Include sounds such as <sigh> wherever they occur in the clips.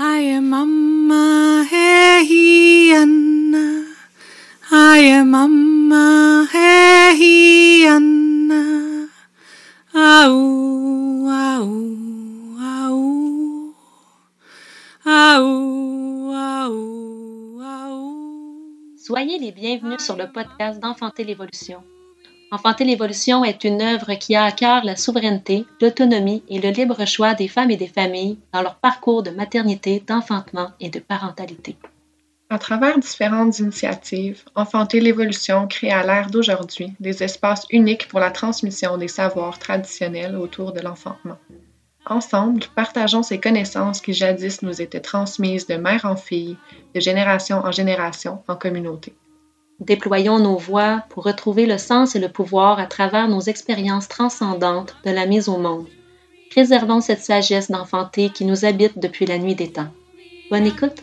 Haya mama he anna. Haya mama he anna. Au, au, au. Au, au, au. Soyez les bienvenus sur le podcast d'Enfanter l'évolution. Enfanter l'évolution est une œuvre qui a à cœur la souveraineté, l'autonomie et le libre choix des femmes et des familles dans leur parcours de maternité, d'enfantement et de parentalité. À travers différentes initiatives, Enfanter l'évolution crée à l'ère d'aujourd'hui des espaces uniques pour la transmission des savoirs traditionnels autour de l'enfantement. Ensemble, partageons ces connaissances qui jadis nous étaient transmises de mère en fille, de génération en génération en communauté. Déployons nos voix pour retrouver le sens et le pouvoir à travers nos expériences transcendantes de la mise au monde. Préservons cette sagesse d'enfanter qui nous habite depuis la nuit des temps. Bonne écoute!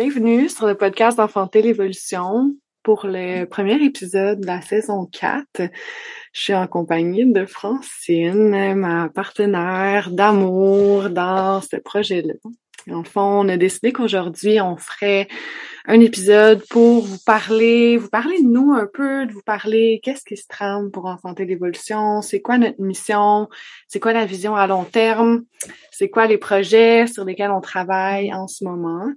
Bienvenue sur le podcast d'Enfanter l'évolution pour le premier épisode de la saison 4. Je suis en compagnie de Francine, ma partenaire d'amour dans ce projet-là. En fond, on a décidé qu'aujourd'hui, on ferait un épisode pour vous parler, vous parler de nous un peu, de vous parler qu'est-ce qui se trame pour enfanter l'évolution, c'est quoi notre mission, c'est quoi la vision à long terme, c'est quoi les projets sur lesquels on travaille en ce moment.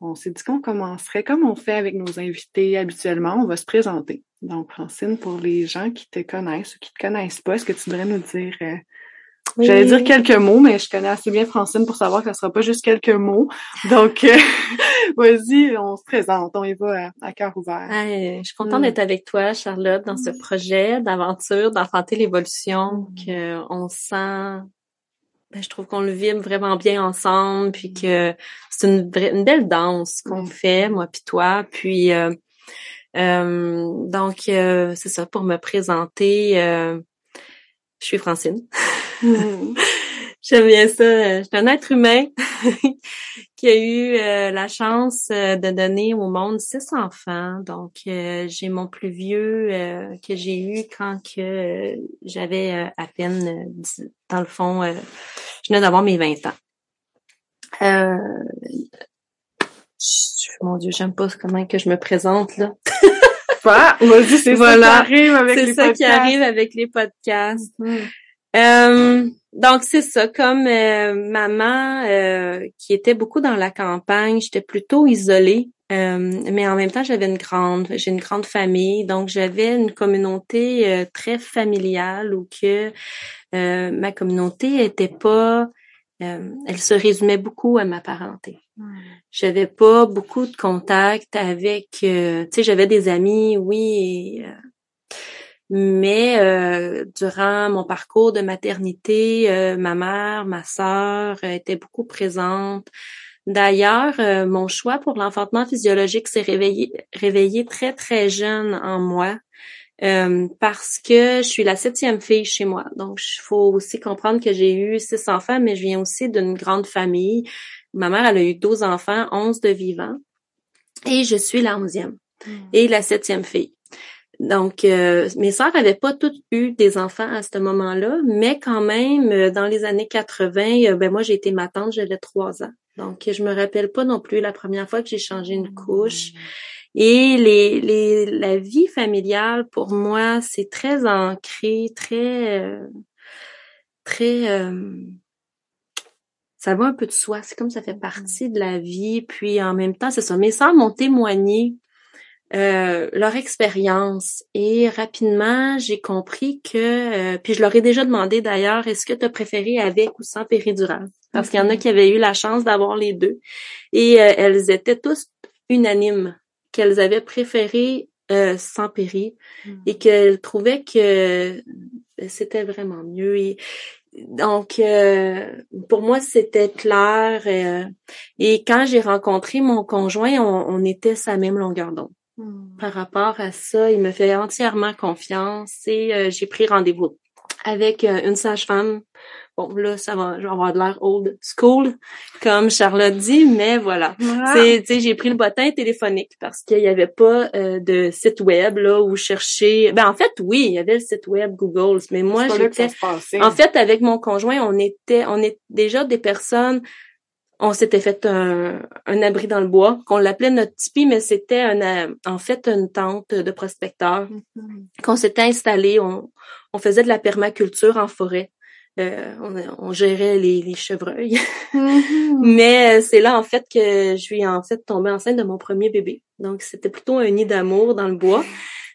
On s'est dit qu'on commencerait comme on fait avec nos invités habituellement, on va se présenter. Donc, Francine, pour les gens qui te connaissent ou qui te connaissent pas, est-ce que tu voudrais nous dire euh, Oui. J'allais dire quelques mots, mais je connais assez bien Francine pour savoir que ce sera pas juste quelques mots. Donc, euh, <laughs> vas-y, on se présente, on y va à, à cœur ouvert. Hey, je suis contente Mm. d'être avec toi, Charlotte, dans ce projet d'aventure, d'enfanter l'évolution, Mm. que on sent, ben, je trouve qu'on le vibre vraiment bien ensemble, puis que c'est une, une belle danse qu'on Mm. fait, moi puis toi, puis euh, euh, donc euh, c'est ça pour me présenter. euh, je suis Francine. Mm. <laughs> J'aime bien ça. Je suis un être humain <laughs> qui a eu euh, la chance euh, de donner au monde six enfants. Donc, euh, j'ai mon plus vieux euh, que j'ai eu quand que euh, j'avais euh, à peine, dix- dans le fond, euh, je venais d'avoir mes 20 ans. Euh, mon Dieu, j'aime pas comment que je me présente là. <laughs> Ah, vas-y, c'est Voilà. ça qui arrive avec C'est les ça qui podcasts. arrive avec les podcasts. Euh, donc c'est ça, comme euh, maman euh, qui était beaucoup dans la campagne, j'étais plutôt isolée, euh, mais en même temps j'avais une grande, j'ai une grande famille, donc j'avais une communauté euh, très familiale où que euh, ma communauté était pas, euh, elle se résumait beaucoup à ma parenté. J'avais pas beaucoup de contact avec, euh, tu sais, j'avais des amis, oui, et, euh, mais euh, durant mon parcours de maternité, euh, ma mère, ma sœur euh, étaient beaucoup présentes. D'ailleurs, euh, mon choix pour l'enfantement physiologique s'est réveillé, réveillé très très jeune en moi. euh, parce que je suis la septième fille chez moi. Donc, il faut aussi comprendre que j'ai eu six enfants, mais je viens aussi d'une grande famille. Ma mère, elle a eu 12 enfants, 11 de vivants. Et je suis la onzième et la septième fille. Donc, euh, mes sœurs n'avaient pas toutes eu des enfants à ce moment-là, mais quand même, euh, dans les années 80, euh, ben moi, j'ai été ma tante, j'avais trois ans. Donc, je me rappelle pas non plus la première fois que j'ai changé une couche. Et les, les, la vie familiale, pour moi, c'est très ancré, très, euh, très, euh, ça va un peu de soi. C'est comme ça fait partie de la vie. Puis en même temps, c'est ça. Mes sœurs m'ont témoigné euh, leur expérience. Et rapidement j'ai compris que euh, puis je leur ai déjà demandé d'ailleurs est-ce que tu as préféré avec ou sans péridurale? Parce qu'il y en a qui avaient eu la chance d'avoir les deux. Et euh, elles étaient tous unanimes qu'elles avaient préféré euh, sans péri et qu'elles trouvaient que c'était vraiment mieux. Et donc, euh, pour moi, c'était clair. euh, et quand j'ai rencontré mon conjoint, on, on était sa même longueur d'onde. Hmm. Par rapport à ça, il me fait entièrement confiance et euh, j'ai pris rendez-vous avec euh, une sage-femme. Bon, là, ça va, je vais avoir de l'air old school, comme Charlotte dit, mais voilà. Ah. Tu sais, j'ai pris le bottin téléphonique parce qu'il n'y avait pas euh, de site web là où chercher. Ben en fait, oui, il y avait le site web Google, mais moi j'étais. En fait, avec mon conjoint, on était, on est déjà des personnes. On s'était fait un, un abri dans le bois, qu'on l'appelait notre tipi, mais c'était un, en fait une tente de prospecteurs Mhm. qu'on s'était installé. On, on faisait de la permaculture en forêt. Euh, on, on gérait les, les chevreuils. Mhm. <laughs> Mais c'est là en fait que je suis en fait tombée enceinte de mon premier bébé. Donc c'était plutôt un nid d'amour dans le bois.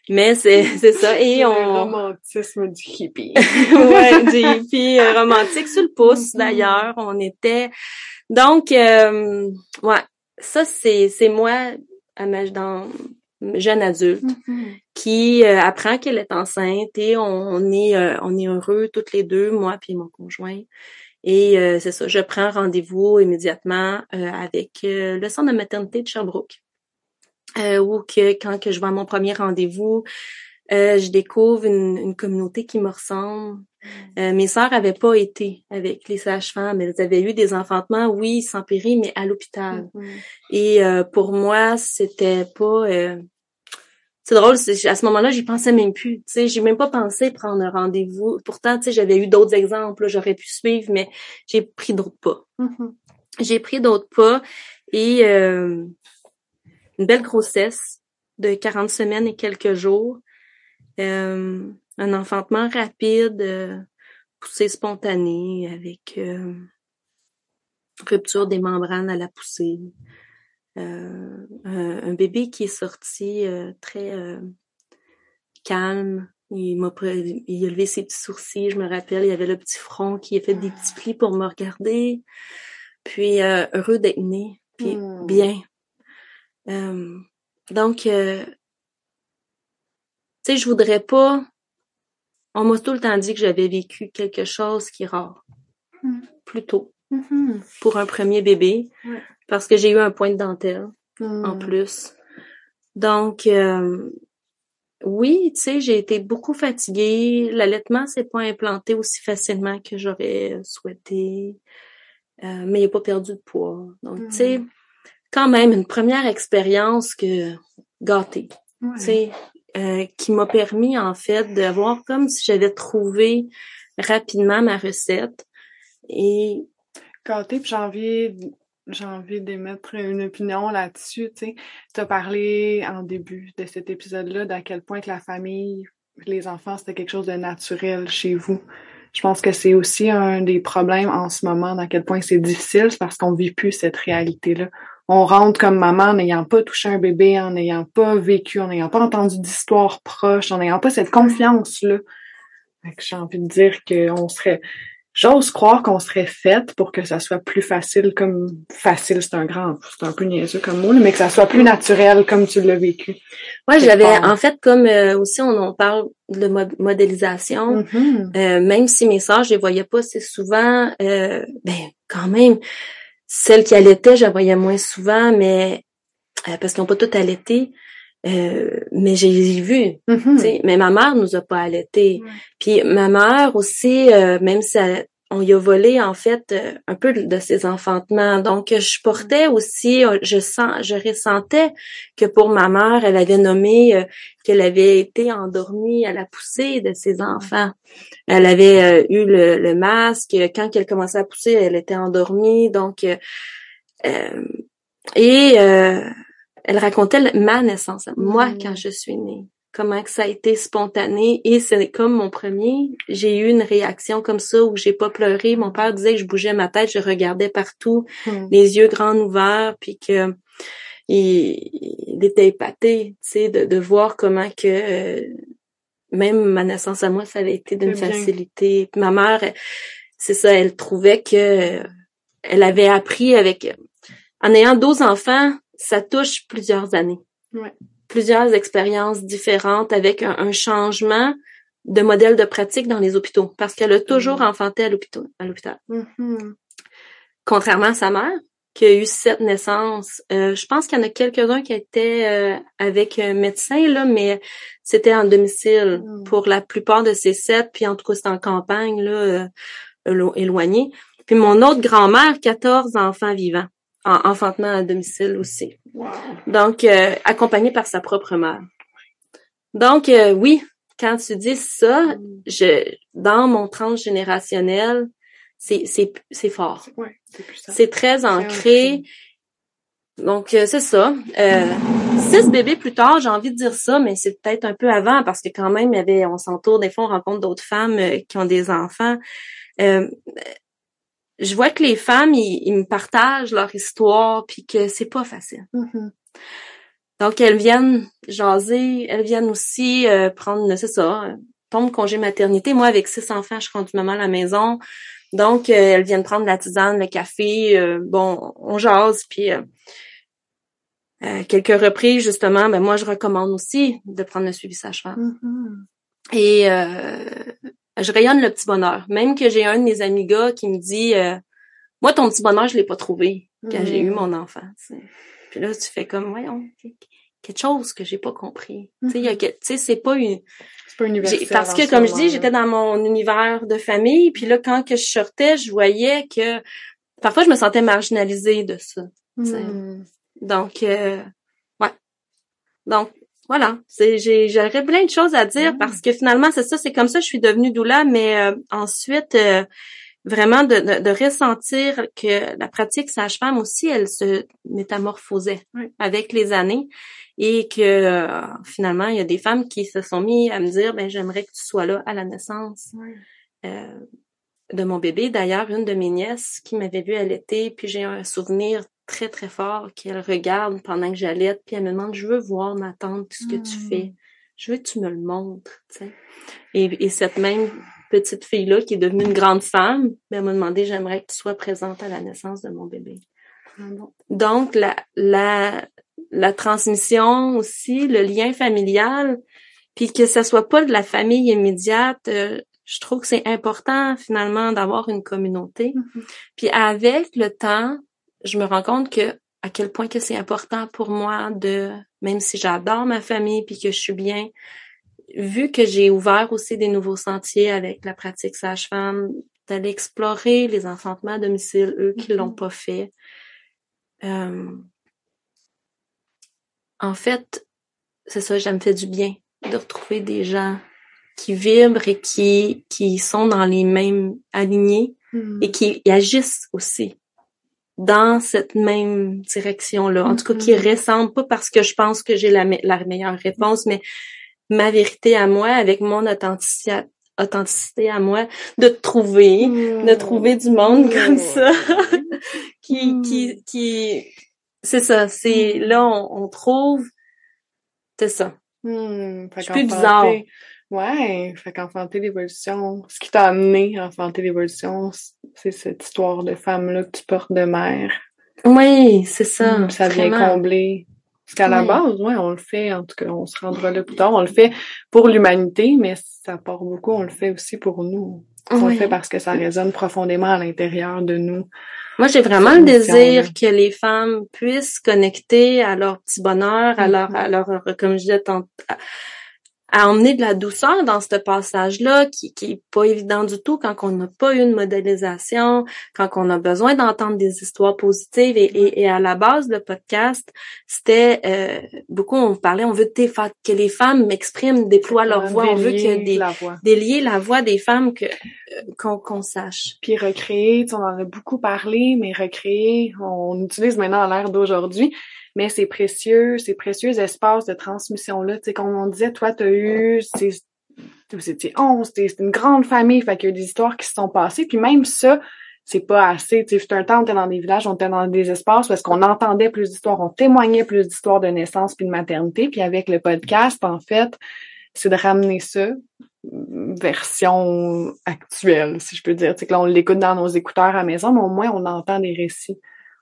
Mais c'est <laughs> c'est ça et Le on romantisme du hippie. <laughs> ouais, <laughs> des filles euh, romantiques sur le pouce Mhm. d'ailleurs, on était donc euh, ouais, ça c'est c'est moi dans jeune adulte Mhm. qui euh, apprend qu'elle est enceinte et on, on est euh, on est heureux toutes les deux, moi puis mon conjoint. Et euh, c'est ça, je prends rendez-vous immédiatement euh, avec le centre de maternité de Sherbrooke. Euh, où que quand que je vais à mon premier rendez-vous, euh, je découvre une, une communauté qui me ressemble. Euh, mes sœurs avaient pas été avec les sages-femmes, elles avaient eu des enfantements, oui, sans péri, mais à l'hôpital. Mhm. Et euh, pour moi, c'était pas. euh, C'est drôle, à ce moment-là, j'y pensais même plus. Tu sais, j'ai même pas pensé prendre un rendez-vous. Pourtant, tu sais, j'avais eu d'autres exemples, j'aurais pu suivre, mais j'ai pris d'autres pas. J'ai pris d'autres pas et euh, une belle grossesse de 40 semaines et quelques jours. Euh, un enfantement rapide, euh, poussée spontanée avec euh, rupture des membranes à la poussée. Euh, un, un bébé qui est sorti euh, très euh, calme. Il m'a il a levé ses petits sourcils, je me rappelle, il y avait le petit front qui a fait des petits plis pour me regarder. Puis euh, heureux d'être né, puis Hmm. bien. Euh, donc, euh, tu sais, je voudrais pas. On m'a tout le temps dit que j'avais vécu quelque chose qui est rare. Hmm. Plutôt Mhm. pour un premier bébé, Ouais. parce que j'ai eu un point de dentelle en Mhm. plus. Donc, euh, oui, tu sais, j'ai été beaucoup fatiguée. L'allaitement s'est pas implanté aussi facilement que j'aurais souhaité, euh, mais il n'a pas perdu de poids. Donc, tu sais, quand même une première expérience que gâtée, Ouais. tu sais, euh, qui m'a permis en fait de voir comme si j'avais trouvé rapidement ma recette et Gâté, puis j'ai envie, j'ai envie d'émettre une opinion là-dessus, tu sais. Tu as parlé en début de cet épisode-là d'à quel point que la famille, les enfants, c'était quelque chose de naturel chez vous. Je pense que c'est aussi un des problèmes en ce moment, d'à quel point c'est difficile, parce qu'on vit plus cette réalité-là. On rentre comme maman en n'ayant pas touché un bébé, en n'ayant pas vécu, en n'ayant pas entendu d'histoire proche, en n'ayant pas cette confiance-là. J'ai envie de dire qu'on serait, J'ose croire qu'on serait faite pour que ça soit plus facile, comme facile, c'est un grand, c'est un peu niaiseux comme mot, mais que ça soit plus naturel comme tu l'as vécu. Moi, j'avais, en fait, comme euh, aussi on, on parle de mo- modélisation, Mhm. euh, même si mes sœurs, je les voyais pas assez souvent, euh, ben quand même, celles qui allaitaient, je les voyais moins souvent, mais euh, parce qu'ils n'ont pas toutes allaité, euh, mais j'ai vu, tu sais, mais ma mère nous a pas allaités. Puis ma mère aussi, euh, même si elle- on y a volé en fait euh, un peu de ses enfantements. Donc je portais aussi, euh, je sens, je ressentais que pour ma mère, elle avait nommé euh, qu'elle avait été endormie à la poussée de ses enfants. Elle avait euh, eu le, le masque quand elle commençait à pousser, elle était endormie. Donc euh, et euh, elle racontait ma naissance, moi Mm. quand je suis née comment que ça a été spontané et c'est comme mon premier, j'ai eu une réaction comme ça où j'ai pas pleuré. Mon père disait que je bougeais ma tête, je regardais partout, Mhm. les yeux grands ouverts, puis que il, il était épaté, tu sais, de, de voir comment que euh, même ma naissance à moi, ça avait été d'une facilité. Puis ma mère, c'est ça, elle trouvait que elle avait appris avec en ayant 12 enfants, ça touche plusieurs années Ouais. Plusieurs expériences différentes avec un, un changement de modèle de pratique dans les hôpitaux parce qu'elle a toujours Mhm. enfanté à l'hôpital. À l'hôpital. Mhm. Contrairement à sa mère, qui a eu sept naissances. Euh, je pense qu'il y en a quelques-uns qui étaient euh, avec un médecin, là, mais c'était en domicile Mhm. pour la plupart de ces sept, puis en tout cas, c'était en campagne, là, euh, élo- éloigné. Puis mon autre grand-mère, 14 enfants vivants, en enfantement à domicile aussi. Wow. Donc, euh, accompagnée par sa propre mère. Donc, euh, oui, quand tu dis ça, Mhm. je, dans mon transgénérationnel, c'est, c'est, c'est fort. Ouais, c'est très ancré. Donc, euh, c'est ça. Euh, six bébés plus tard, j'ai envie de dire ça, mais c'est peut-être un peu avant parce que quand même, il y avait, on s'entoure, des fois, on rencontre d'autres femmes euh, qui ont des enfants. Euh, je vois que les femmes, ils, ils me partagent leur histoire, puis que c'est pas facile. Mhm. Donc, elles viennent jaser, elles viennent aussi euh, prendre, c'est ça, euh, tombe congé maternité. Moi, avec six enfants, je suis rendue maman à la maison. Donc, euh, elles viennent prendre la tisane, le café. euh, bon, on jase, puis euh, euh, quelques reprises, justement, ben moi, je recommande aussi de prendre le suivi sage-femme. Mhm. Et euh, je rayonne le petit bonheur. Même que j'ai un de mes amis gars qui me dit euh, Moi, ton petit bonheur, je l'ai pas trouvé quand j'ai eu Mhm. mon enfant. Puis là, tu fais comme voyons, quelque chose que j'ai pas compris. Tu sais, tu sais, c'est pas une. C'est pas universel. Parce que, comme je dis, j'étais dans mon univers de famille, puis là, quand que je sortais, je voyais que parfois je me sentais marginalisée de ça. Mhm. Donc, euh, ouais. Donc, voilà. C'est, j'ai, j'aurais plein de choses à dire Mm. parce que finalement, c'est ça, c'est comme ça que je suis devenue doula, mais euh, ensuite, euh, vraiment de, de, de ressentir que la pratique sage-femme aussi, elle se métamorphosait Oui. avec les années et que euh, finalement, il y a des femmes qui se sont mis à me dire, ben j'aimerais que tu sois là à la naissance euh, de mon bébé. D'ailleurs, une de mes nièces qui m'avait vue allaiter, puis j'ai un souvenir très, très fort qu'elle regarde pendant que j'allaite, puis elle me demande, je veux voir ma tante, ce que tu Mm. fais. Je veux que tu me le montres, tu sais. Et, et cette même petite fille-là, qui est devenue une grande femme, ben, elle m'a demandé, j'aimerais que tu sois présente à la naissance de mon bébé. Ah. Donc, la, la, la transmission aussi, le lien familial, puis que ça soit pas de la famille immédiate, euh, je trouve que c'est important finalement d'avoir une communauté. Mhm. Puis avec le temps, je me rends compte que à quel point que c'est important pour moi de, même si j'adore ma famille puis que je suis bien, vu que j'ai ouvert aussi des nouveaux sentiers avec la pratique sage-femme, d'aller explorer les enfantements à domicile, eux qui Mhm. l'ont pas fait. Euh, en fait, c'est ça, ça me fait du bien de retrouver des gens qui vibrent et qui, qui sont dans les mêmes alignés Mhm. et qui agissent aussi dans cette même direction-là. En tout cas, qui Mhm. ressemblent, pas parce que je pense que j'ai la, me- la meilleure réponse, mais ma vérité à moi, avec mon authenticité, authenticité à moi, de trouver, de trouver du monde comme ça, <laughs> qui, Mm. qui, qui, c'est ça, c'est, là, on, on trouve, c'est ça. Je suis plus bizarre. Ouais, fait qu'enfanter l'évolution, ce qui t'a amené à enfanter l'évolution, c'est cette histoire de femme-là que tu portes de mère. Oui, c'est ça. Hmm, ça vient combler. Parce qu'à la base, ouais, on le fait, en tout cas, on se rendra là plus tard, on le fait pour l'humanité, mais ça part beaucoup, on le fait aussi pour nous. On Oui. le fait parce que ça résonne profondément à l'intérieur de nous. Moi, j'ai vraiment le désir que les femmes puissent connecter à leur petit bonheur, à leur, Mhm. à leur, comme je disais, à, emmener de la douceur dans ce passage-là, qui, qui est pas évident du tout quand on n'a pas eu une modélisation, quand on a besoin d'entendre des histoires positives. Et, et, et à la base, le podcast, c'était euh, beaucoup, on parlait, on veut que les femmes m'expriment, déploient leur voix, on veut Délier des, la voix. délier la voix des femmes que euh, qu'on sache. Puis recréer, on en a beaucoup parlé, mais recréer, on utilise maintenant à l'ère d'aujourd'hui, mais ces précieux, ces précieux espaces de transmission-là, tu sais, comme on disait, toi, t'as eu, c'est, vous étiez 11, c'était c'était une grande famille, fait qu'il y a eu des histoires qui se sont passées, puis même ça, c'est pas assez, tu sais, un temps, on était dans des villages, on était dans des espaces parce qu'on entendait plus d'histoires, on témoignait plus d'histoires de naissance puis de maternité, puis avec le podcast, en fait, c'est de ramener ça, version actuelle, si je peux dire. Tu sais, que là, on l'écoute dans nos écouteurs à maison, mais au moins, on entend des récits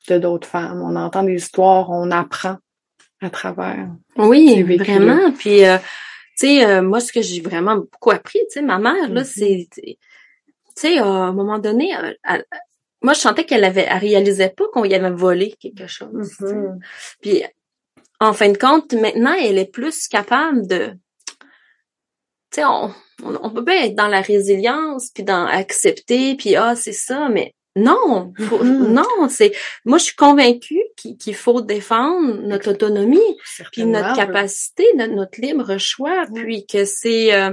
de d'autres femmes. On entend des histoires, on apprend à travers. Oui, vraiment. Puis, euh, sais, euh, moi, ce que j'ai vraiment beaucoup appris, tu sais, ma mère, là, Mhm. c'est, tu sais, à un moment donné, elle- elle- moi, je sentais qu'elle avait, elle réalisait pas qu'on y avait volé quelque chose. tu. Mhm. Puis, en fin de compte, maintenant, elle est plus capable de, tu sais, on, on, on peut bien être dans la résilience, puis dans accepter, puis ah, c'est ça, mais non, faut- Mhm. non, c'est, moi, je suis convaincue qu'il faut défendre notre autonomie, puis notre capacité, notre, notre libre choix, puis que c'est, euh,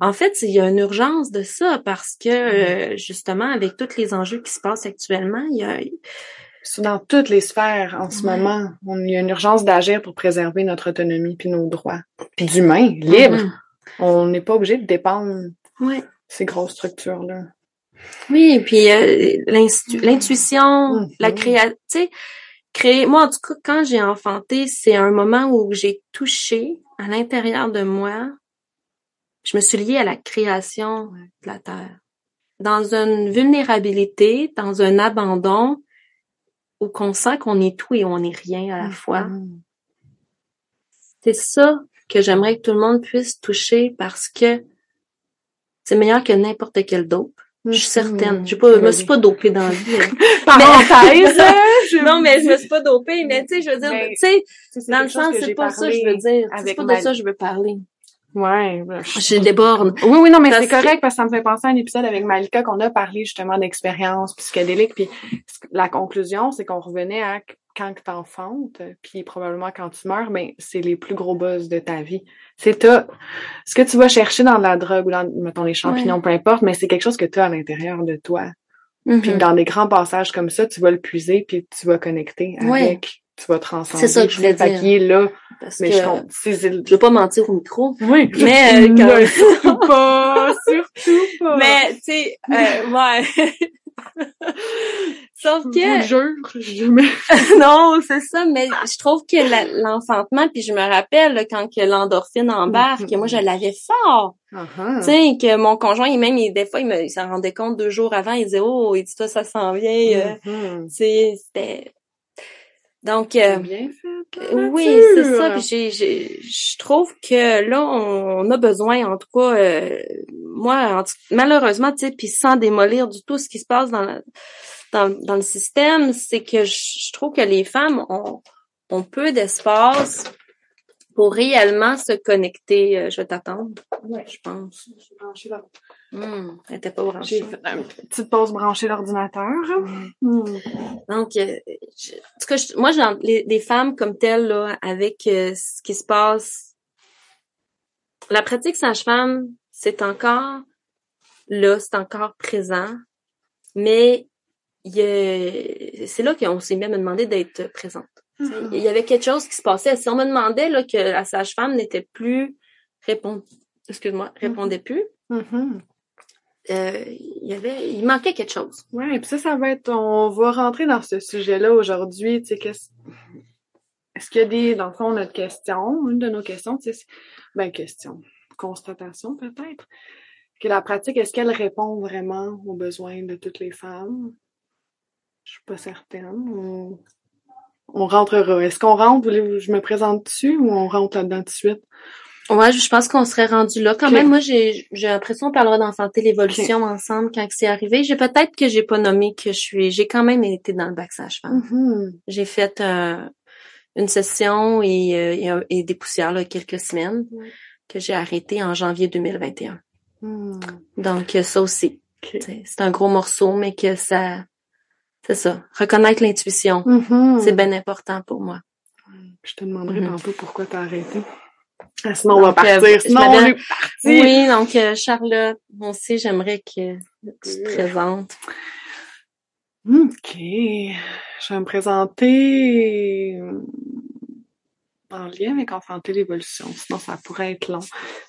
en fait, il y a une urgence de ça parce que euh, justement, avec tous les enjeux qui se passent actuellement, il y a, C'est dans toutes les sphères en ce moment. On, il y a une urgence d'agir pour préserver notre autonomie puis nos droits. D'humains libres. On n'est pas obligé de dépendre de ces grosses structures-là. Oui, puis euh, l'instu- l'intuition, Mhm. la créa, tu sais, créer. Moi, en tout cas, quand j'ai enfanté, c'est un moment où j'ai touché à l'intérieur de moi. Je me suis liée à la création de la terre, dans une vulnérabilité, dans un abandon, où qu'on sent qu'on est tout et on n'est rien à la fois. Mhm. C'est ça que j'aimerais que tout le monde puisse toucher parce que c'est meilleur que n'importe quel dope. Je suis certaine. Je pas, me suis pas dopée dans la vie. <laughs> <laughs> hein. Parenthèse! je- non, mais je me suis pas dopée, mais tu sais, je veux dire, Mais tu sais, dans le sens, c'est pas ça que je veux dire. C'est pas de ma- ça que je veux parler. Ouais. ben, je- déborde. Oui, oui, non, mais c'est correct parce que ça me fait penser à un épisode avec Malika qu'on a parlé justement d'expérience psychédélique. Puis la conclusion, c'est qu'on revenait à quand que t'enfantes, puis probablement quand tu meurs, ben c'est les plus gros buzz de ta vie. C'est toi. Ce que tu vas chercher dans la drogue ou dans, mettons, les champignons, peu importe, mais c'est quelque chose que tu as à l'intérieur de toi. Puis Mhm. dans des grands passages comme ça, tu vas le puiser puis tu vas connecter Ouais. avec. Tu vas transcender. C'est ça que je voulais dire. qu'il est là. Parce Mais que je je veux pas mentir au micro. Oui. Mais, <laughs> euh, quand- surtout pas. Surtout pas. <laughs> Mais, tu sais, euh, ouais. <laughs> <laughs> Sauf Je que, vous jure, je me- <laughs> non, c'est ça, mais je trouve que l'enfantement, puis je me rappelle là, quand que l'endorphine embarque, Mhm. moi je l'avais fort. Uh-huh. Tu sais, que mon conjoint, il même, il, des fois, il, me, il s'en rendait compte deux jours avant, il disait, oh, il dit, toi, ça s'en vient. sais, c'était... Donc, euh, bien fait. la oui, c'est ça. Puis j'ai, j'ai, je trouve que là, on, a besoin, en tout cas, euh, moi, en tout- malheureusement, tu sais, puis sans démolir du tout ce qui se passe dans, la- dans, dans le système, c'est que je, je trouve que les femmes ont, ont peu d'espace pour réellement se connecter. Euh, Je vais t'attendre, je pense. J'ai branché l'or- Hum, elle était pas branchée. J'ai fait une petite pause brancher l'ordinateur. Hmm. Donc, euh, je- en tout cas, je- moi, j'ai les, les femmes comme telles, là, avec euh, ce qui se passe, la pratique sage-femme, c'est encore là, c'est encore présent, mais il y a- c'est là qu'on s'est même demandé d'être présente. Mm-hmm. Il y avait quelque chose qui se passait. Si on me demandait là, que la sage-femme n'était plus répond, excuse-moi, répondait plus, Mhm. euh, il y avait, il manquait quelque chose. Ouais, puis ça, ça va être, on va rentrer dans ce sujet-là aujourd'hui, tu sais, qu'est-ce, est-ce qu'il y a des, dans le fond, notre question, une de nos questions, c'est- ben, question, constatation peut-être, que la pratique, est-ce qu'elle répond vraiment aux besoins de toutes les femmes? Je suis pas certaine. On rentrera. Est-ce qu'on rentre, voulez-vous- je me présente dessus ou on rentre là-dedans tout de suite? Ouais, je pense qu'on serait rendu là. Quand même, moi, j'ai j'ai l'impression qu'on parlera d'en santé l'évolution ensemble quand c'est arrivé. J'ai peut-être que j'ai pas nommé que je suis. J'ai quand même été dans le bac sage-femme. Mhm. J'ai fait euh, une session et, euh, et, un- et des poussières là, quelques semaines que j'ai arrêté en janvier 2021. Hmm. Donc euh, ça aussi, c'est un gros morceau, mais que ça, c'est ça. Reconnaître l'intuition, Mhm. c'est bien important pour moi. Je te demanderai Mhm. tantôt pourquoi t'as arrêté. Ah, sinon, on va euh, partir. Sinon, on est parti. Oui, donc euh, Charlotte, moi aussi, j'aimerais que tu te présentes. OK. Je vais me présenter euh, en lien avec Enfanter l'évolution. Sinon, ça pourrait être long.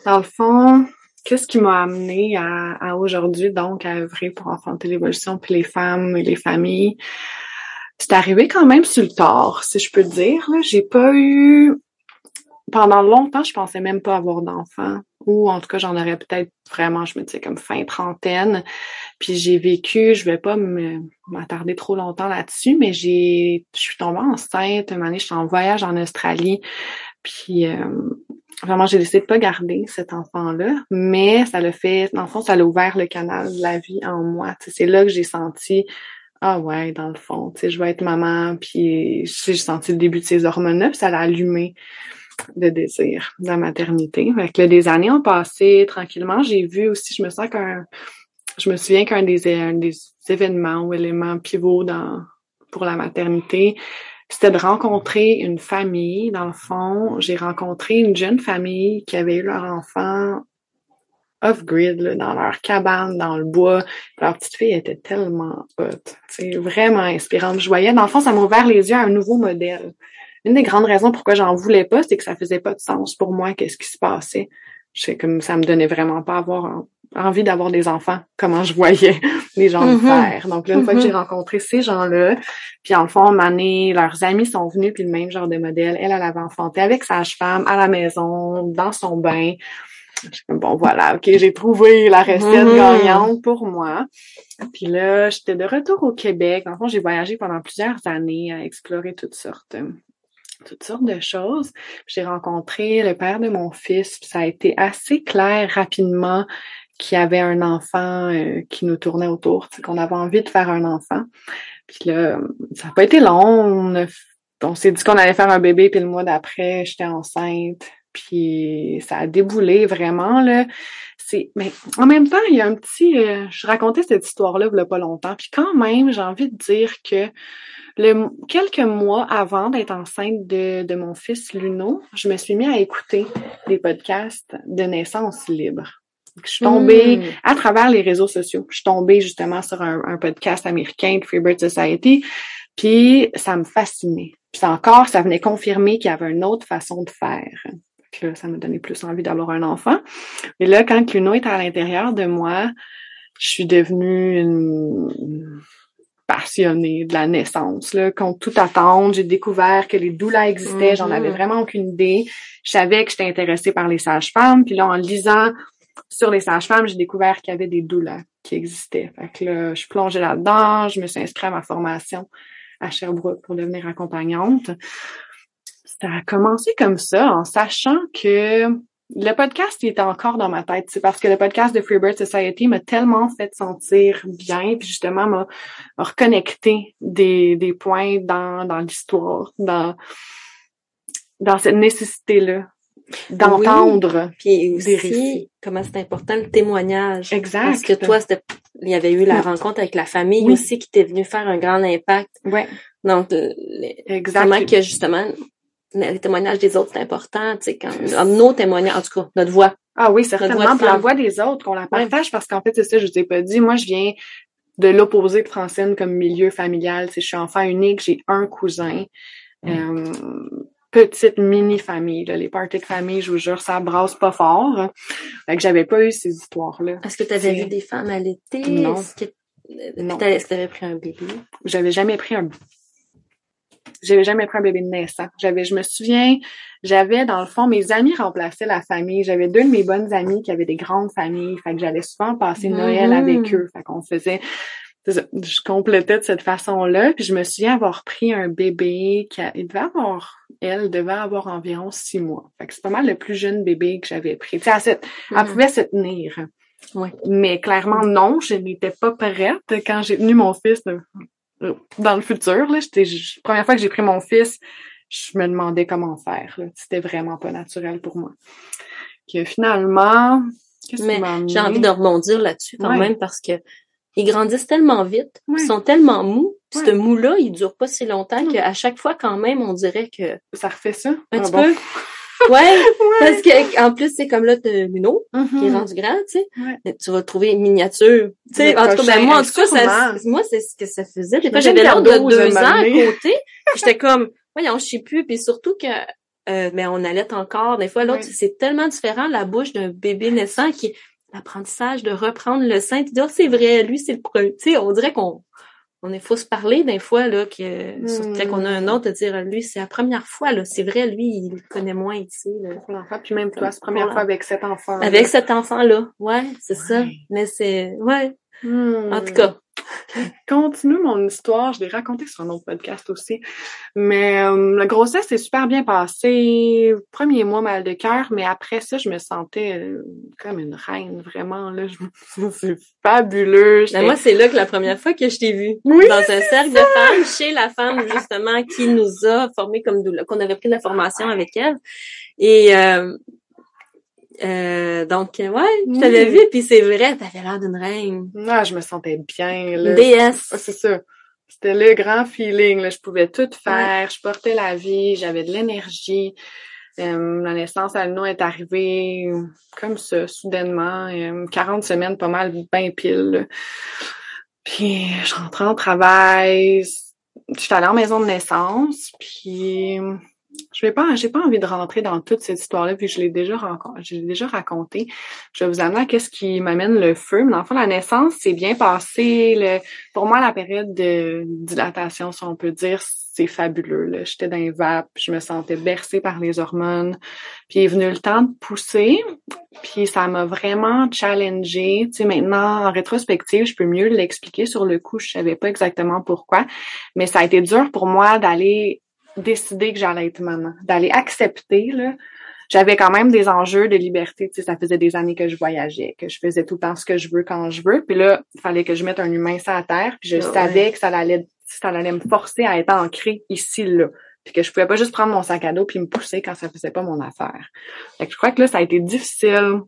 Dans le fond, qu'est-ce qui m'a amené à, aujourd'hui, donc, à œuvrer pour Enfanter l'évolution, puis les femmes et les familles? C'est arrivé quand même sur le tard, si je peux dire. J'ai pas eu... Pendant longtemps, je pensais même pas avoir d'enfants. Ou en tout cas, j'en aurais peut-être vraiment, je me disais, comme fin trentaine. Puis j'ai vécu, je vais pas m'attarder trop longtemps là-dessus, mais j'ai, je suis tombée enceinte. Une année, j'étais en voyage en Australie. Puis euh, vraiment, j'ai décidé de pas garder cet enfant-là, mais ça l'a fait, dans le fond, ça l'a ouvert le canal de la vie en moi. C'est là que j'ai senti, ah ouais, dans le fond, tu sais, je vais être maman, puis j'ai senti le début de ces hormones-là, puis ça l'a allumé le désir de la maternité. Fait que des années ont passé tranquillement. J'ai vu aussi, je me sens qu'un, je me souviens qu'un des, des événements ou éléments pivots dans, pour la maternité, c'était de rencontrer une famille. Dans le fond, j'ai rencontré une jeune famille qui avait eu leur enfant off-grid, dans leur cabane, dans le bois. Leur petite fille était tellement hot, c'est vraiment inspirante. Je voyais, dans le fond, ça m'a ouvert les yeux à un nouveau modèle. Une des grandes raisons pourquoi j'en voulais pas, c'est que ça faisait pas de sens pour moi, qu'est-ce qui se passait. Je sais comme ça me donnait vraiment pas avoir envie d'avoir des enfants, comment je voyais <laughs> les gens le Mhm. faire. Donc là, une fois que j'ai rencontré ces gens-là, puis en le fond, Mané, leurs amis sont venus, puis le même genre de modèle. Elle, elle avait enfanté avec sage-femme, à la maison, dans son bain. Bon, voilà, OK, j'ai trouvé la recette Mhm. gagnante pour moi. Puis là, j'étais de retour au Québec. Le fond, j'ai voyagé pendant plusieurs années à explorer toutes sortes toutes sortes de choses. J'ai rencontré le père de mon fils, puis ça a été assez clair rapidement qu'il y avait un enfant euh, qui nous tournait autour, qu'on avait envie de faire un enfant. Puis là, ça n'a pas été long. On, on s'est dit qu'on allait faire un bébé, puis le mois d'après, j'étais enceinte. Puis ça a déboulé vraiment là. C'est, mais en même temps, il y a un petit. euh, je racontais cette histoire-là il y a pas longtemps. Puis quand même, j'ai envie de dire que le, quelques mois avant d'être enceinte de, de mon fils Luno, je me suis mis à écouter des podcasts de naissance libre. Je suis tombée Mm. à travers les réseaux sociaux. Je suis tombée justement sur un, un podcast américain de Freebird Society, puis ça me fascinait. Puis encore, ça venait confirmer qu'il y avait une autre façon de faire. Là, ça m'a donné plus envie d'avoir un enfant. Et là, quand Luno est à l'intérieur de moi, je suis devenue une passionnée de la naissance. Là. Contre toute attente, j'ai découvert que les doulas existaient, j'en avais Mhm. vraiment aucune idée. Je savais que j'étais intéressée par les sages-femmes, puis là, en lisant sur les sages-femmes, j'ai découvert qu'il y avait des doulas qui existaient. Fait que là, je plongeais là-dedans, je me suis inscrite à ma formation à Sherbrooke pour devenir accompagnante. Ça a commencé comme ça, en sachant que le podcast, il était encore dans ma tête. C'est parce que le podcast de Freebird Society m'a tellement fait sentir bien, puis justement m'a reconnecté des, des points dans, dans l'histoire, dans, dans cette nécessité-là d'entendre. Puis aussi, comment c'est important le témoignage. Exact. Parce que toi, c'était, il y avait eu la Oui. rencontre avec la famille Oui. aussi qui t'est venue faire un grand impact. Ouais, Donc, le- le- exact. comment que justement, le témoignage des autres, c'est important, tu sais, quand, nos témoignages, en tout cas, notre voix. Ah oui, certainement. Puis la voix des autres, qu'on la partage, parce qu'en fait, c'est ça, je vous ai pas dit. Moi, je viens de l'opposé de Francine comme milieu familial. Tu sais, je suis enfant unique, j'ai un cousin. Euh, petite mini-famille. Les parties de famille, je vous jure, ça brasse pas fort. Fait que j'avais pas eu ces histoires-là. Est-ce que tu avais vu des femmes que, euh, Non. est-ce que tu avais pris un bébé? J'avais jamais pris un j'avais jamais pris un bébé de naissant. J'avais, je me souviens, j'avais, dans le fond, mes amis remplaçaient la famille. J'avais deux de mes bonnes amies qui avaient des grandes familles. Fait que j'allais souvent passer Noël Mhm. avec eux. Fait qu'on faisait, je complétais de cette façon-là. Puis je me souviens avoir pris un bébé qui a, il devait avoir, elle devait avoir environ six mois. Fait que c'est pas mal le plus jeune bébé que j'avais pris. Tu sais, elle, Mhm. pouvait se tenir. Ouais. Mais clairement, non, je n'étais pas prête quand j'ai tenu mon fils de- dans le futur. Là, j'étais, première fois que j'ai pris mon fils, je me demandais comment faire. C'était vraiment pas naturel pour moi. Que finalement, Mais? J'ai envie de rebondir là-dessus quand Ouais. même parce que ils grandissent tellement vite, Ouais. ils sont tellement mous. Ouais. Ce mou-là, il dure pas si longtemps qu'à chaque fois, quand même, on dirait que Ça refait ça? un Ah petit bon? peu. Ouais, <laughs> parce que en plus, c'est comme là, t'as Luno qui est Mhm. rendu grand, tu sais. Ouais. Mais Tu vas trouver une miniature. Tu sais, en tout cas, ben, moi, en tout cas, ça, moi, c'est ce que ça faisait. Des fois, j'avais l'autre de 12, deux ans à côté. <laughs> J'étais comme, voyons, je sais plus. Puis surtout que, euh, mais on allait encore. Des fois, l'autre, Ouais. c'est tellement différent, la bouche d'un bébé naissant qui l'apprentissage de reprendre le sein. Tu dis, oh, c'est vrai, lui, c'est le premier. Tu sais, on dirait qu'on, on est faut se parler des fois, là, que, Hmm. surtout qu'on a un autre, de dire, lui, c'est la première fois, là. C'est vrai, lui, il connaît moins, là. Pour l'enfant, puis même toi, c'est la première fois avec cet enfant. Avec cet enfant-là. Ouais, c'est ça. Mais c'est, ouais. Hmm. En tout cas, continue mon histoire. Je l'ai raconté sur un autre podcast aussi. Mais euh, la grossesse s'est super bien passée. Premier mois, mal de cœur, mais après ça, je me sentais euh, comme une reine, vraiment. là. Je- <laughs> C'est fabuleux. Ben, moi, c'est là que la première fois que je t'ai vue. Oui, dans un cercle de femmes, chez la femme, justement, qui nous a formés comme doula, qu'on avait pris de la formation avec elle. Et euh, euh, donc, ouais, je t'avais vu, puis c'est vrai, t'avais l'air d'une reine. Ah, je me sentais bien. Là. déesse. Ah, c'est ça. C'était le grand feeling. Là. Je pouvais tout faire. Je portais la vie. J'avais de l'énergie. Euh, la naissance à Luna est arrivée comme ça, soudainement. Euh, 40 semaines, pas mal, bien pile. là. Puis je rentrais en travail. Je suis allée en maison de naissance. Puis je vais pas, j'ai pas envie de rentrer dans toute cette histoire-là, puis je l'ai déjà je l'ai déjà raconté. Je vais vous amener à qu'est-ce qui m'amène le feu. Mais fond, la naissance, c'est bien passé. Pour moi, la période de dilatation, si on peut dire, c'est fabuleux. J'étais dans les vapes, je me sentais bercée par les hormones. Puis est venu le temps de pousser, puis ça m'a vraiment challengée. Tu sais, maintenant, en rétrospective, je peux mieux l'expliquer. Sur le coup, je savais pas exactement pourquoi, mais ça a été dur pour moi d'aller décider que j'allais être maman, d'aller accepter là. J'avais quand même des enjeux de liberté, tu sais, ça faisait des années que je voyageais, que je faisais tout le temps ce que je veux quand je veux, puis là, il fallait que je mette un humain sur la terre, puis je Ah savais ouais. que ça allait ça allait me forcer à être ancrée ici là, puis que je pouvais pas juste prendre mon sac à dos puis me pousser quand ça faisait pas mon affaire. Fait que je crois que là ça a été difficile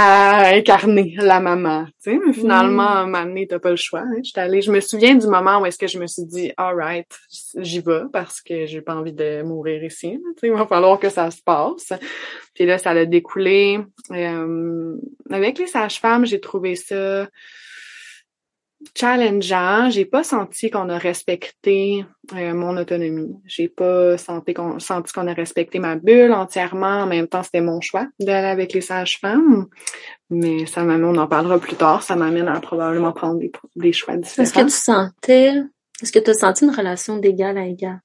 à incarner la maman, tu sais, mais finalement, à un moment donné, t'as pas le choix. Hein. J'étais allée, je me souviens du moment où est-ce que je me suis dit, alright, j'y vais parce que j'ai pas envie de mourir ici. Tu sais, il va falloir que ça se passe. Puis là, ça a découlé. Euh, avec les sages-femmes, j'ai trouvé ça challengeant. J'ai pas senti qu'on a respecté euh, mon autonomie. J'ai pas senti qu'on senti qu'on a respecté ma bulle entièrement. En même temps, c'était mon choix d'aller avec les sages-femmes. Mais ça m'amène, on en parlera plus tard, ça m'amène à probablement prendre des, des choix Est-ce que différents. tu sentais, est-ce que tu as senti une relation d'égal à égal?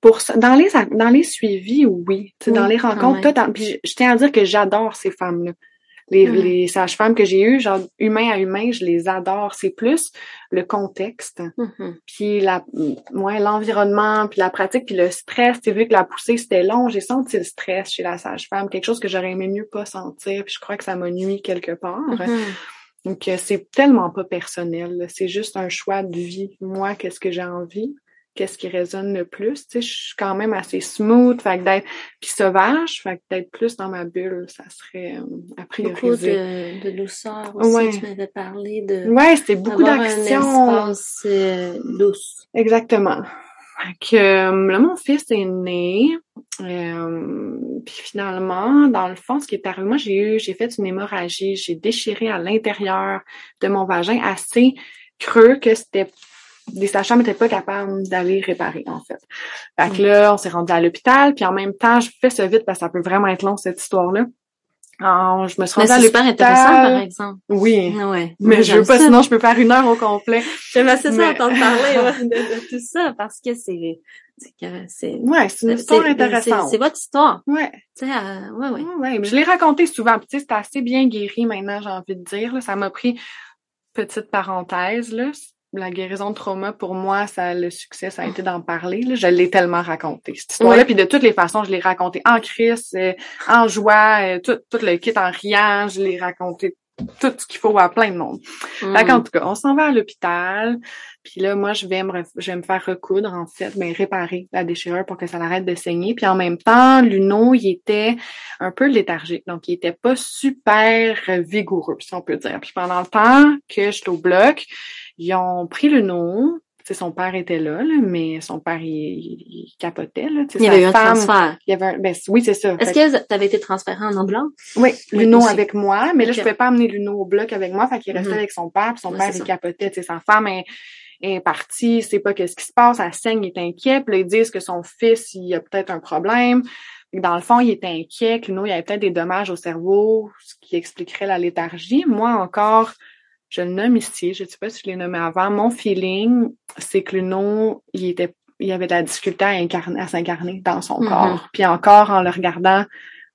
Pour ça, dans les dans les suivis, oui. Dans les rencontres, je, je tiens à dire que j'adore ces femmes-là. Les, Mm. les sages-femmes que j'ai eues, genre humain à humain, je les adore. C'est plus le contexte, Mhm. puis la, ouais, l'environnement, puis la pratique, puis le stress. Tu vu que la poussée c'était long, j'ai senti le stress chez la sage-femme, quelque chose que j'aurais aimé mieux pas sentir. Puis je crois que ça m'a nuit quelque part. Mhm. Donc euh, c'est tellement pas personnel. C'est juste un choix de vie. Moi, qu'est-ce que j'ai envie? Qu'est-ce qui résonne le plus? Tu sais, je suis quand même assez smooth, fait que d'être puis sauvage, fait que d'être plus dans ma bulle, ça serait euh, à Beaucoup prioriser. de, de douceur aussi. Ouais. Tu m'avais parlé de Ouais, c'était beaucoup d'avoir un d'action. espace euh, douce. Exactement. Fait que euh, là, mon fils est né. euh, puis finalement, dans le fond, ce qui est arrivé, moi, j'ai eu, j'ai fait une hémorragie, j'ai déchiré à l'intérieur de mon vagin assez creux que c'était les sages-femmes n'étaient pas capables d'aller réparer, en fait. Fait que là, on s'est rendu à l'hôpital, puis en même temps, je fais ça vite parce que ça peut vraiment être long, cette histoire-là. Alors, je me suis rendue à c'est super l'hôpital. intéressant, par exemple. Oui. Ouais. Mais je veux pas, ça. sinon je peux faire une heure au complet. J'aime assez ça entendre <laughs> parler de, de tout ça parce que c'est c'est Ouais, c'est une histoire intéressante. C'est votre histoire. Ouais. Tu sais, euh, ouais, ouais. Ouais, ouais. Je l'ai raconté souvent. Puis, tu sais, c'est assez bien guéri maintenant, j'ai envie de dire. là. Ça m'a pris, petite parenthèse, là, la guérison de trauma, pour moi, ça, le succès, ça a été d'en parler. Là. Je l'ai tellement raconté, cette histoire-là. Puis de toutes les façons, je l'ai raconté en crise, euh, en joie, euh, tout, tout le kit en riant. Je l'ai raconté tout ce qu'il faut à plein de monde. Fait Mm. qu'en tout cas, on s'en va à l'hôpital. Puis là, moi, je vais me, je vais me faire recoudre, en fait, mais réparer la déchirure pour que ça arrête de saigner. Puis en même temps, Luno, il était un peu léthargique. Donc, il était pas super vigoureux, si on peut dire. Puis pendant le temps que j'étais au bloc, ils ont pris Luno. Tu sais, son père était là, là, mais son père, il, il- il capotait. Là, Il y avait eu un transfert. Il y avait un- ben, oui, c'est ça. Est-ce Fait que tu avais été transféré en ambulance? oui, Oui, Luno avec moi, mais là, je pouvais pas amener Luno au bloc avec moi, fait qu'il restait Mhm. avec son père, puis son père, il ça. capotait, tu sais, sa femme est, est partie, il sait pas qu'est-ce qui se passe, elle saigne, il est inquiet, puis là, ils disent que son fils, il a peut-être un problème. Que Dans le fond, il était inquiet, que Luno, il avait peut-être des dommages au cerveau, ce qui expliquerait la léthargie. Moi, encore, je le nomme ici, je sais pas si je l'ai nommé avant, mon feeling, c'est que Luno, il était, il avait de la difficulté à incarner, à s'incarner dans son Mhm. corps. Puis encore, en le regardant,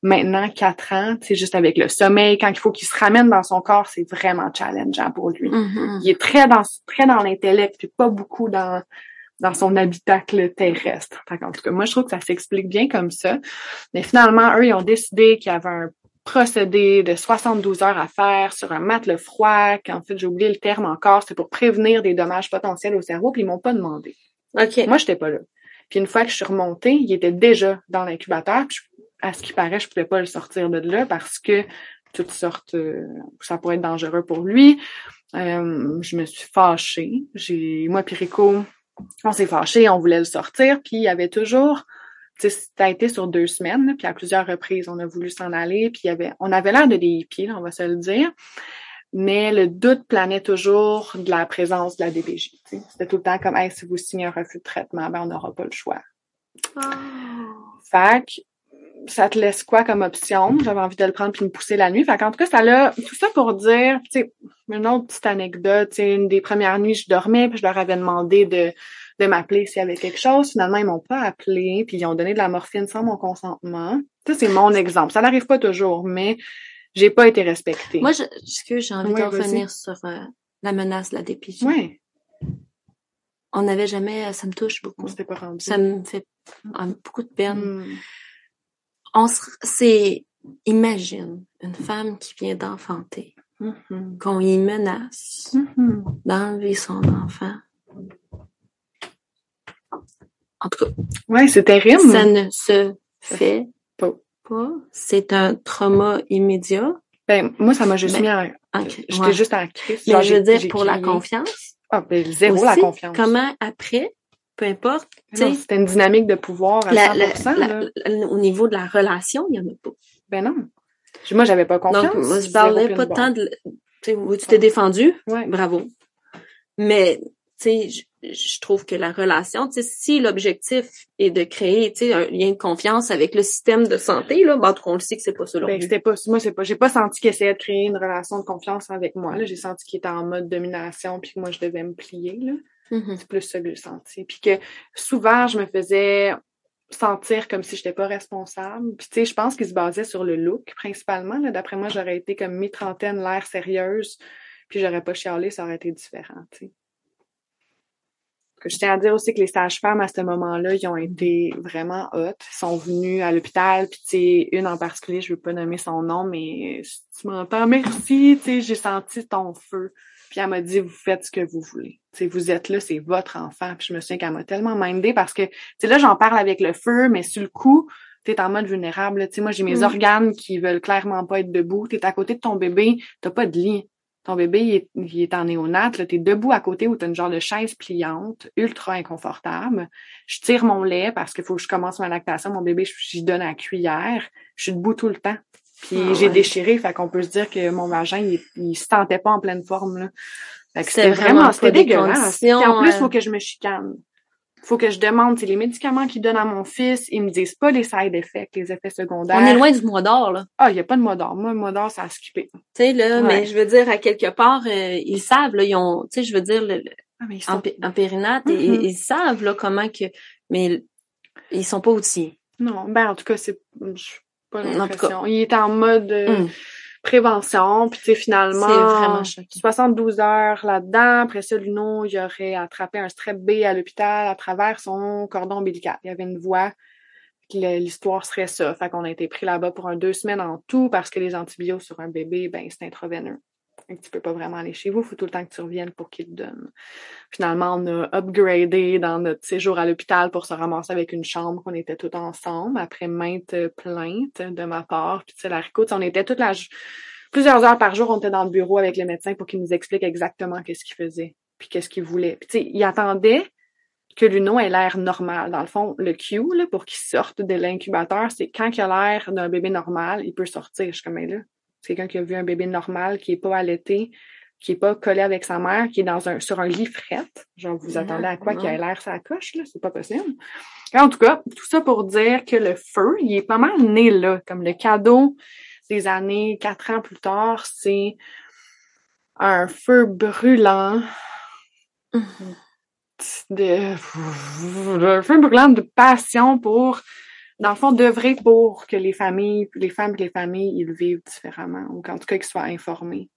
Maintenant, quatre ans, c'est juste avec le sommeil, quand il faut qu'il se ramène dans son corps, c'est vraiment challengeant pour lui. Mhm. Il est très dans très dans l'intellect, puis pas beaucoup dans dans son habitacle terrestre. En tout cas, moi, je trouve que ça s'explique bien comme ça. Mais finalement, eux, ils ont décidé qu'il y avait un procédé de 72 heures à faire sur un matelas froid, qu'en fait, j'ai oublié le terme encore, c'est pour prévenir des dommages potentiels au cerveau, puis ils m'ont pas demandé. OK. Moi, j'étais pas là. Puis une fois que je suis remontée, il était déjà dans l'incubateur. Puis je- à ce qui paraît, je pouvais pas le sortir de là parce que toutes sortes, euh, ça pourrait être dangereux pour lui. Euh, je me suis fâchée. J'ai, moi, puis Rico, on s'est fâchés, on voulait le sortir, puis il y avait toujours, ça a été sur deux semaines, là, puis à plusieurs reprises, on a voulu s'en aller, puis il y avait, on avait l'air de des hippies, là, on va se le dire, mais le doute planait toujours de la présence de la sais. C'était tout le temps comme, hey, si vous signez un refus de traitement, ben on n'aura pas le choix. Fait que, ça te laisse quoi comme option? J'avais envie de le prendre puis me pousser la nuit. Fait qu'en tout cas, ça l'a, tout ça pour dire, tu sais, une autre petite anecdote, tu sais, une des premières nuits, je dormais puis je leur avais demandé de, de m'appeler s'il y avait quelque chose. Finalement, ils m'ont pas appelé puis ils ont donné de la morphine sans mon consentement. Ça, c'est mon exemple. Ça n'arrive pas toujours, mais j'ai pas été respectée. Moi, je, excuse, j'ai envie Ouais, de revenir sur euh, la menace de la DPJ. ouais, On n'avait jamais, ça me touche beaucoup. pas rendu. Ça me fait ah, beaucoup de peine. Hmm. On se, c'est, imagine une femme qui vient d'enfanter, Mhm. qu'on y menace Mhm. d'enlever son enfant. En tout cas, Ouais, c'est terrible. ça ne se fait pas. pas. C'est un trauma immédiat. Ben, moi, ça m'a juste Mais- mis en, j'étais ouais. juste en crise. Mais Genre, je veux dire, pour la confiance. Ah, ben, zéro la confiance. Comment après, peu importe, C'était une dynamique de pouvoir à la- la- 100%. la- là. la- au niveau de la relation, il y en a pas. Ben non. Moi, j'avais pas confiance. Donc, moi, je parlais pas tant de, tu t'es défendu, Ouais. bravo. Mais, tu sais, je, trouve que la relation, tu sais, si l'objectif est de créer, tu sais, un lien de confiance avec le système de santé, là, ben, en tout cas, on le sait que c'est pas ça. Ben, c'était pas, moi, c'est pas, j'ai pas senti qu'il essayait de créer une relation de confiance avec moi, là. J'ai senti qu'il était en mode domination puis que moi, je devais me plier, là. Mhm. C'est plus ça que j'ai senti. Puis que souvent, je me faisais sentir comme si j'étais pas responsable. Puis tu sais, je pense qu'il se basait sur le look principalement. Là. D'après moi, j'aurais été comme mi-trentaine, l'air sérieuse, puis j'aurais pas chialé, ça aurait été différent, tu sais. Que je tiens à dire aussi que les sages-femmes à ce moment-là, ils ont été vraiment hot. Ils sont venus à l'hôpital, puis tu sais, une en particulier, je veux pas nommer son nom, mais si tu m'entends, merci, tu sais, j'ai senti ton feu. Puis elle m'a dit, vous faites ce que vous voulez. Sais, vous êtes là, c'est votre enfant. Puis je me souviens qu'elle m'a tellement mindé parce que, tu sais, là, j'en parle avec le feu, mais sur le coup, t'es en mode vulnérable. Tu sais, moi, j'ai mes Mm. organes qui veulent clairement pas être debout. T'es à côté de ton bébé, t'as pas de lit. Ton bébé, il est, il est en néonate, là. T'es debout à côté où t'as une genre de chaise pliante, ultra inconfortable. Je tire mon lait parce qu'il faut que je commence ma lactation. Mon bébé, j'y donne à la cuillère. Je suis debout tout le temps. Puis Ah j'ai déchiré, fait qu'on peut se dire que mon vagin, il, il se tentait pas en pleine forme, là. Fait que C'était vraiment c'était dégueulasse. Puis en plus, euh, faut que je me chicane. Faut que je demande, c'est les médicaments qu'ils donnent à mon fils, ils me disent pas les side effects, les effets secondaires. On est loin du mois d'or, là. Ah, il y a pas de mot d'or. Moi, le mot d'or, ça a skippé. Tu sais, là, Ouais. mais je veux dire, à quelque part, euh, ils savent, là, ils ont, tu sais, je veux dire, le, le- Ah, mais ils en, sont... pé- en périnate, Mhm. ils, ils savent, là, comment que, mais ils sont pas outillés. Non, ben, en tout cas, c'est, pas En tout l'impression. Il est en mode euh, Mm. Prévention, puis tu sais, finalement. Vraiment choquant. 72 heures là-dedans. Après ça, Luno, il aurait attrapé un strep B à l'hôpital à travers son cordon ombilical. Il y avait une le- l'histoire serait ça. Fait qu'on a été pris là-bas pour un deux semaines en tout parce que les antibiotiques sur un bébé, ben, c'est intraveineux. Tu peux pas vraiment aller chez vous. Faut tout le temps que tu reviennes pour qu'il te donne. Finalement, on a upgradé dans notre séjour à l'hôpital pour se ramasser avec une chambre qu'on était tous ensemble après maintes plaintes de ma part. Puis tu sais, la on était toute la, plusieurs heures par jour, on était dans le bureau avec le médecin pour qu'il nous explique exactement qu'est-ce qu'il faisait, puis qu'est-ce qu'il voulait. Puis tu sais, il attendait que Luno ait l'air normal. Dans le fond, le Q, là, pour qu'il sorte de l'incubateur, c'est quand il a l'air d'un bébé normal, il peut sortir. Je suis comme, là, quelqu'un qui a vu un bébé normal, qui est pas allaité, qui est pas collé avec sa mère, qui est dans un, sur un lit fret. Genre, vous Non, attendez à quoi qu'il ait l'air sa coche, là? C'est pas possible. En tout cas, tout ça pour dire que le feu, il est pas mal né là, comme le cadeau des années, quatre ans plus tard, c'est un feu brûlant de, un feu brûlant de passion pour dans le fond, d'œuvrer pour que les familles, les femmes et les familles, ils vivent différemment, ou qu'en tout cas qu'ils soient informés.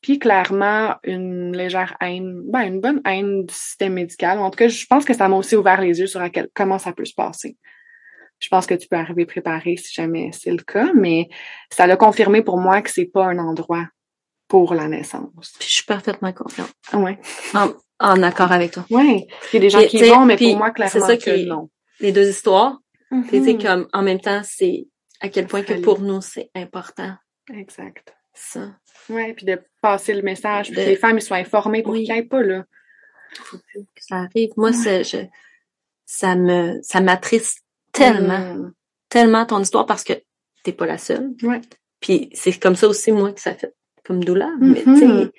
Puis clairement, une légère haine, ben une bonne haine du système médical. En tout cas, je pense que ça m'a aussi ouvert les yeux sur à quel- comment ça peut se passer. Je pense que tu peux arriver préparé si jamais c'est le cas, mais ça l'a confirmé pour moi que c'est pas un endroit pour la naissance. Puis je suis parfaitement confiante. Ouais. En, en accord avec toi. Ouais. Il y a des gens qui vont, mais pour moi, c'est clairement ça que qui non. Les deux histoires. Tu sais, Mhm. comme en même temps, c'est à quel point que pour nous, c'est important. Exact. Ça. Ouais, puis de passer le message, puis De- que les femmes soient informées pour Oui. aillent pas là. Faut plus que ça arrive. Moi, c'est, je, ça me, ça m'attriste tellement, Mm. tellement ton histoire parce que t'es pas la seule. Ouais. Puis c'est comme ça aussi, moi, que ça fait comme douleur. Mais tu sais,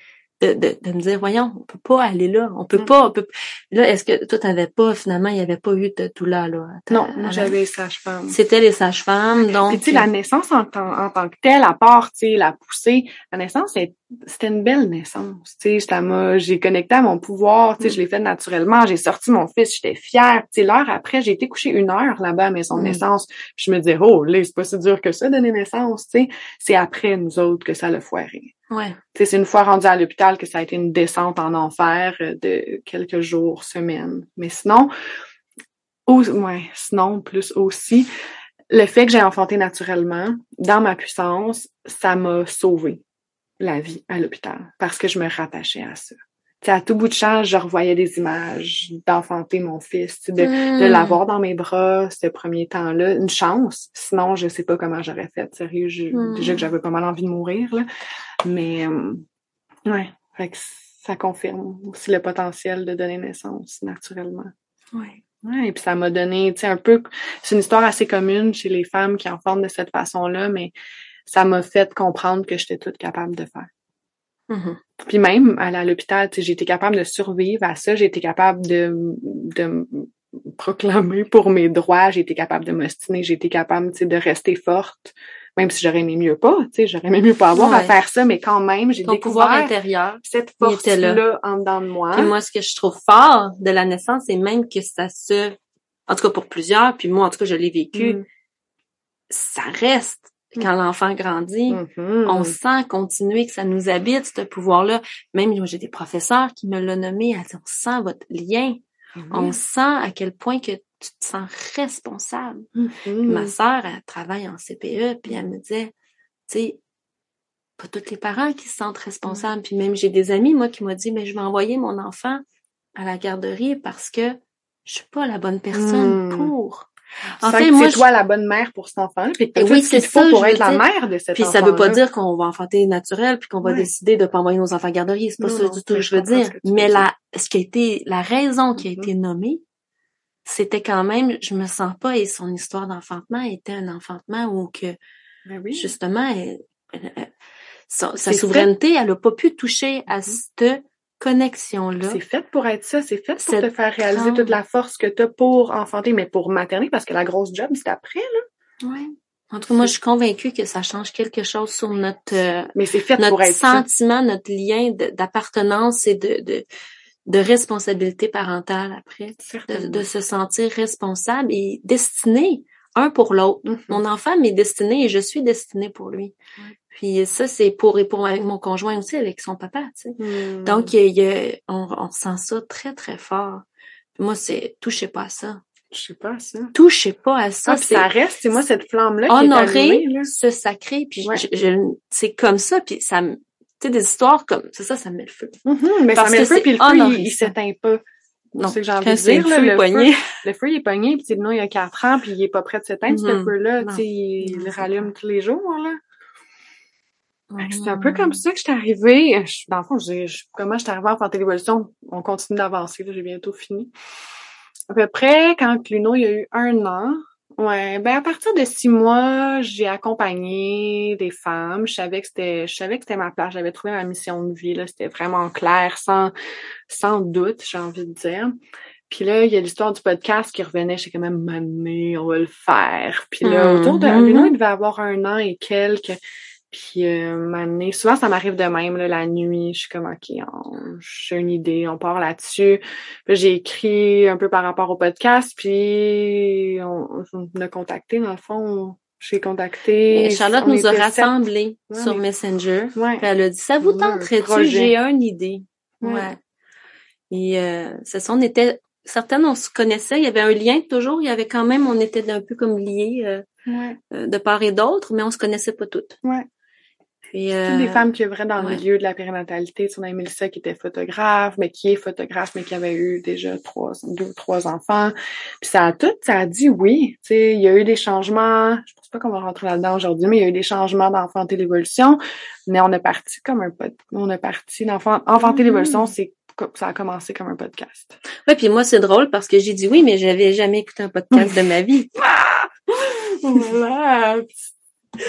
de, de, de me dire, voyons, on peut pas aller là. On peut Non. pas, on peut, là, est-ce que toi, t'avais pas, finalement, il y avait pas eu de douleur, là? à ta- Non, moi j'avais les sages-femmes. C'était les sages-femmes, donc. Puis tu sais, la naissance en, tant- en tant que telle, à part, tu sais, la poussée, la naissance, c'est- c'était une belle naissance. Tu sais, j'ai connecté à mon pouvoir, tu sais, je l'ai fait naturellement, j'ai sorti mon fils, j'étais fière. Tu sais, l'heure après, j'ai été coucher une heure là-bas à maison de Mm. naissance. Puis je me disais, oh, là, c'est pas si dur que ça, donner naissance, tu sais. C'est après nous autres que ça l'a foiré. Ouais. C'est une fois rendu à l'hôpital que ça a été une descente en enfer euh, de quelques jours, semaines. Mais sinon, ou, ouais, sinon, plus aussi, le fait que j'ai enfanté naturellement, dans ma puissance, ça m'a sauvé la vie à l'hôpital parce que je me rattachais à ça. Tu sais, à tout bout de champ, je revoyais des images d'enfanter mon fils, de, Hmm. l'avoir dans mes bras ce premier temps-là. Une chance. Sinon, je sais pas comment j'aurais fait. Sérieux, je- Hmm. déjà que j'avais pas mal envie de mourir, là. Mais, euh, ouais. Fait que ça confirme aussi le potentiel de donner naissance naturellement. Ouais. Ouais, et puis ça m'a donné, tu sais, un peu, c'est une histoire assez commune chez les femmes qui en forment de cette façon-là, mais ça m'a fait comprendre que j'étais toute capable de faire. Mhm. Puis même, aller à l'hôpital, tu sais, j'ai été capable de survivre à ça, j'ai été capable de, de me proclamer pour mes droits, j'ai été capable de m'ostiner, j'ai été capable, tu sais, de rester forte, même si j'aurais aimé mieux pas, tu sais, j'aurais aimé mieux pas avoir à faire ça, mais quand même, j'ai Ton pouvoir découvert intérieur. cette là. force-là en dedans de moi. Puis moi, ce que je trouve fort de la naissance, c'est même que ça se, en tout cas pour plusieurs, puis moi, en tout cas, je l'ai vécu, Mm. ça reste quand l'enfant grandit. Mhm. On sent continuer que ça nous habite, ce pouvoir-là. Même moi, j'ai des professeurs qui me l'ont nommé, on sent votre lien. On sent à quel point que tu te sens responsable. Ma sœur, elle travaille en CPE, puis elle me disait, tu sais, pas tous les parents qui se sentent responsables. Puis même j'ai des amis, moi, qui m'ont dit, mais je vais envoyer mon enfant à la garderie parce que je suis pas la bonne personne Mm. pour. En fait, c'est je- toi la bonne mère pour cet enfant, puis que t'as oui, tout ce c'est faut pour être la dire. mère de cet Puis enfant. ça veut pas dire qu'on va enfanter naturel puis qu'on va décider de pas envoyer nos enfants à garderie. C'est pas Non, ça du tout que je veux dire. Mais la, ce qui a été, la raison qui a Mhm. été nommée, c'était quand même, je me sens pas, et son histoire d'enfantement était un enfantement où que, Ben oui. justement, elle- elle- elle- sa, sa C'est souveraineté, elle a pas pu toucher à cette connexion-là. C'est fait pour être ça, c'est fait pour te faire réaliser grande- toute la force que t'as pour enfanter, mais pour materner, parce que la grosse job, c'est après, là. Ouais. En tout cas, moi, je suis convaincue que ça change quelque chose sur notre, euh, Mais pour ça. sentiment, notre lien d'appartenance et de, de, de responsabilité parentale après. De, se sentir responsable et destiné un pour l'autre. Mhm. Mon enfant m'est destiné et je suis destinée pour lui. Ouais. Puis ça, c'est pour et pour avec mon conjoint aussi, avec son papa, tu sais. Hmm. Donc, il y a- on, on sent ça très, très fort. Puis moi, c'est touchez pas à ça. sais pas, ça. Touchez pas à ça. Ah, puis ça reste, c'est moi, cette flamme-là qui est honorer allumée, là. ce sacré. Puis Ouais. je- je- c'est comme ça. Puis ça me... Tu sais, des histoires comme... C'est ça, ça me met le feu. Mhm, mais Parce ça met le feu, puis le feu, il, il s'éteint pas. Non, C'est ce que j'ai envie de dire, le feu le poigné. Le feu, il est pogné, puis non, il y a quatre ans, puis il est pas prêt de s'éteindre, ce Mhm. feu-là. Tu sais, il c'est rallume tous les jours, là. C'est un Mhm. peu comme ça que je suis arrivée. Je- dans le fond, j'ai- je- comment je suis arrivée à faire l'évolution? On continue d'avancer, là, j'ai bientôt fini. À peu près, quand Luno, il y a eu un an, ouais, ben, à partir de six mois, j'ai accompagné des femmes. Je savais que c'était, je savais que c'était ma place. J'avais trouvé ma mission de vie, là. C'était vraiment clair, sans, sans doute, j'ai envie de dire. Puis là, il y a l'histoire du podcast qui revenait. J'étais quand même mané, on va le faire. Puis là, autour de Luno, il devait avoir un an et quelques. Puis euh, m'amener, souvent ça m'arrive de même là, la nuit, je suis comme ok, j'ai une idée, on part là-dessus. Puis j'ai écrit un peu par rapport au podcast, puis on, on a contacté dans le fond, j'ai contacté. Et Charlotte nous a rassemblés Ouais, sur Messenger. Ouais. Puis elle a dit, ça vous tenterait-tu? J'ai une idée. Ouais. Ouais. Et euh, c'est ça, on était, certaines, on se connaissait, il y avait un lien toujours, il y avait quand même, on était un peu comme liés euh, Ouais. euh, de part et d'autre, mais on se connaissait pas toutes. Ouais. Puis, Toutes euh, des femmes qui œuvraient dans ouais. le milieu de la périnatalité. Tu sais, on a Mélissa qui était photographe, mais qui est photographe, mais qui avait eu déjà trois, deux ou trois enfants. Puis ça a tout, ça a dit oui. Tu sais, il y a eu des changements. Je pense pas qu'on va rentrer là-dedans aujourd'hui, mais il y a eu des changements d'enfanter l'évolution. Mais on est parti comme un pod, on est parti d'enfant, l'évolution, c'est, co- ça a commencé comme un podcast. ouais, puis moi, c'est drôle parce que j'ai dit oui, mais j'avais jamais écouté un podcast <laughs> de ma vie. <laughs> voilà.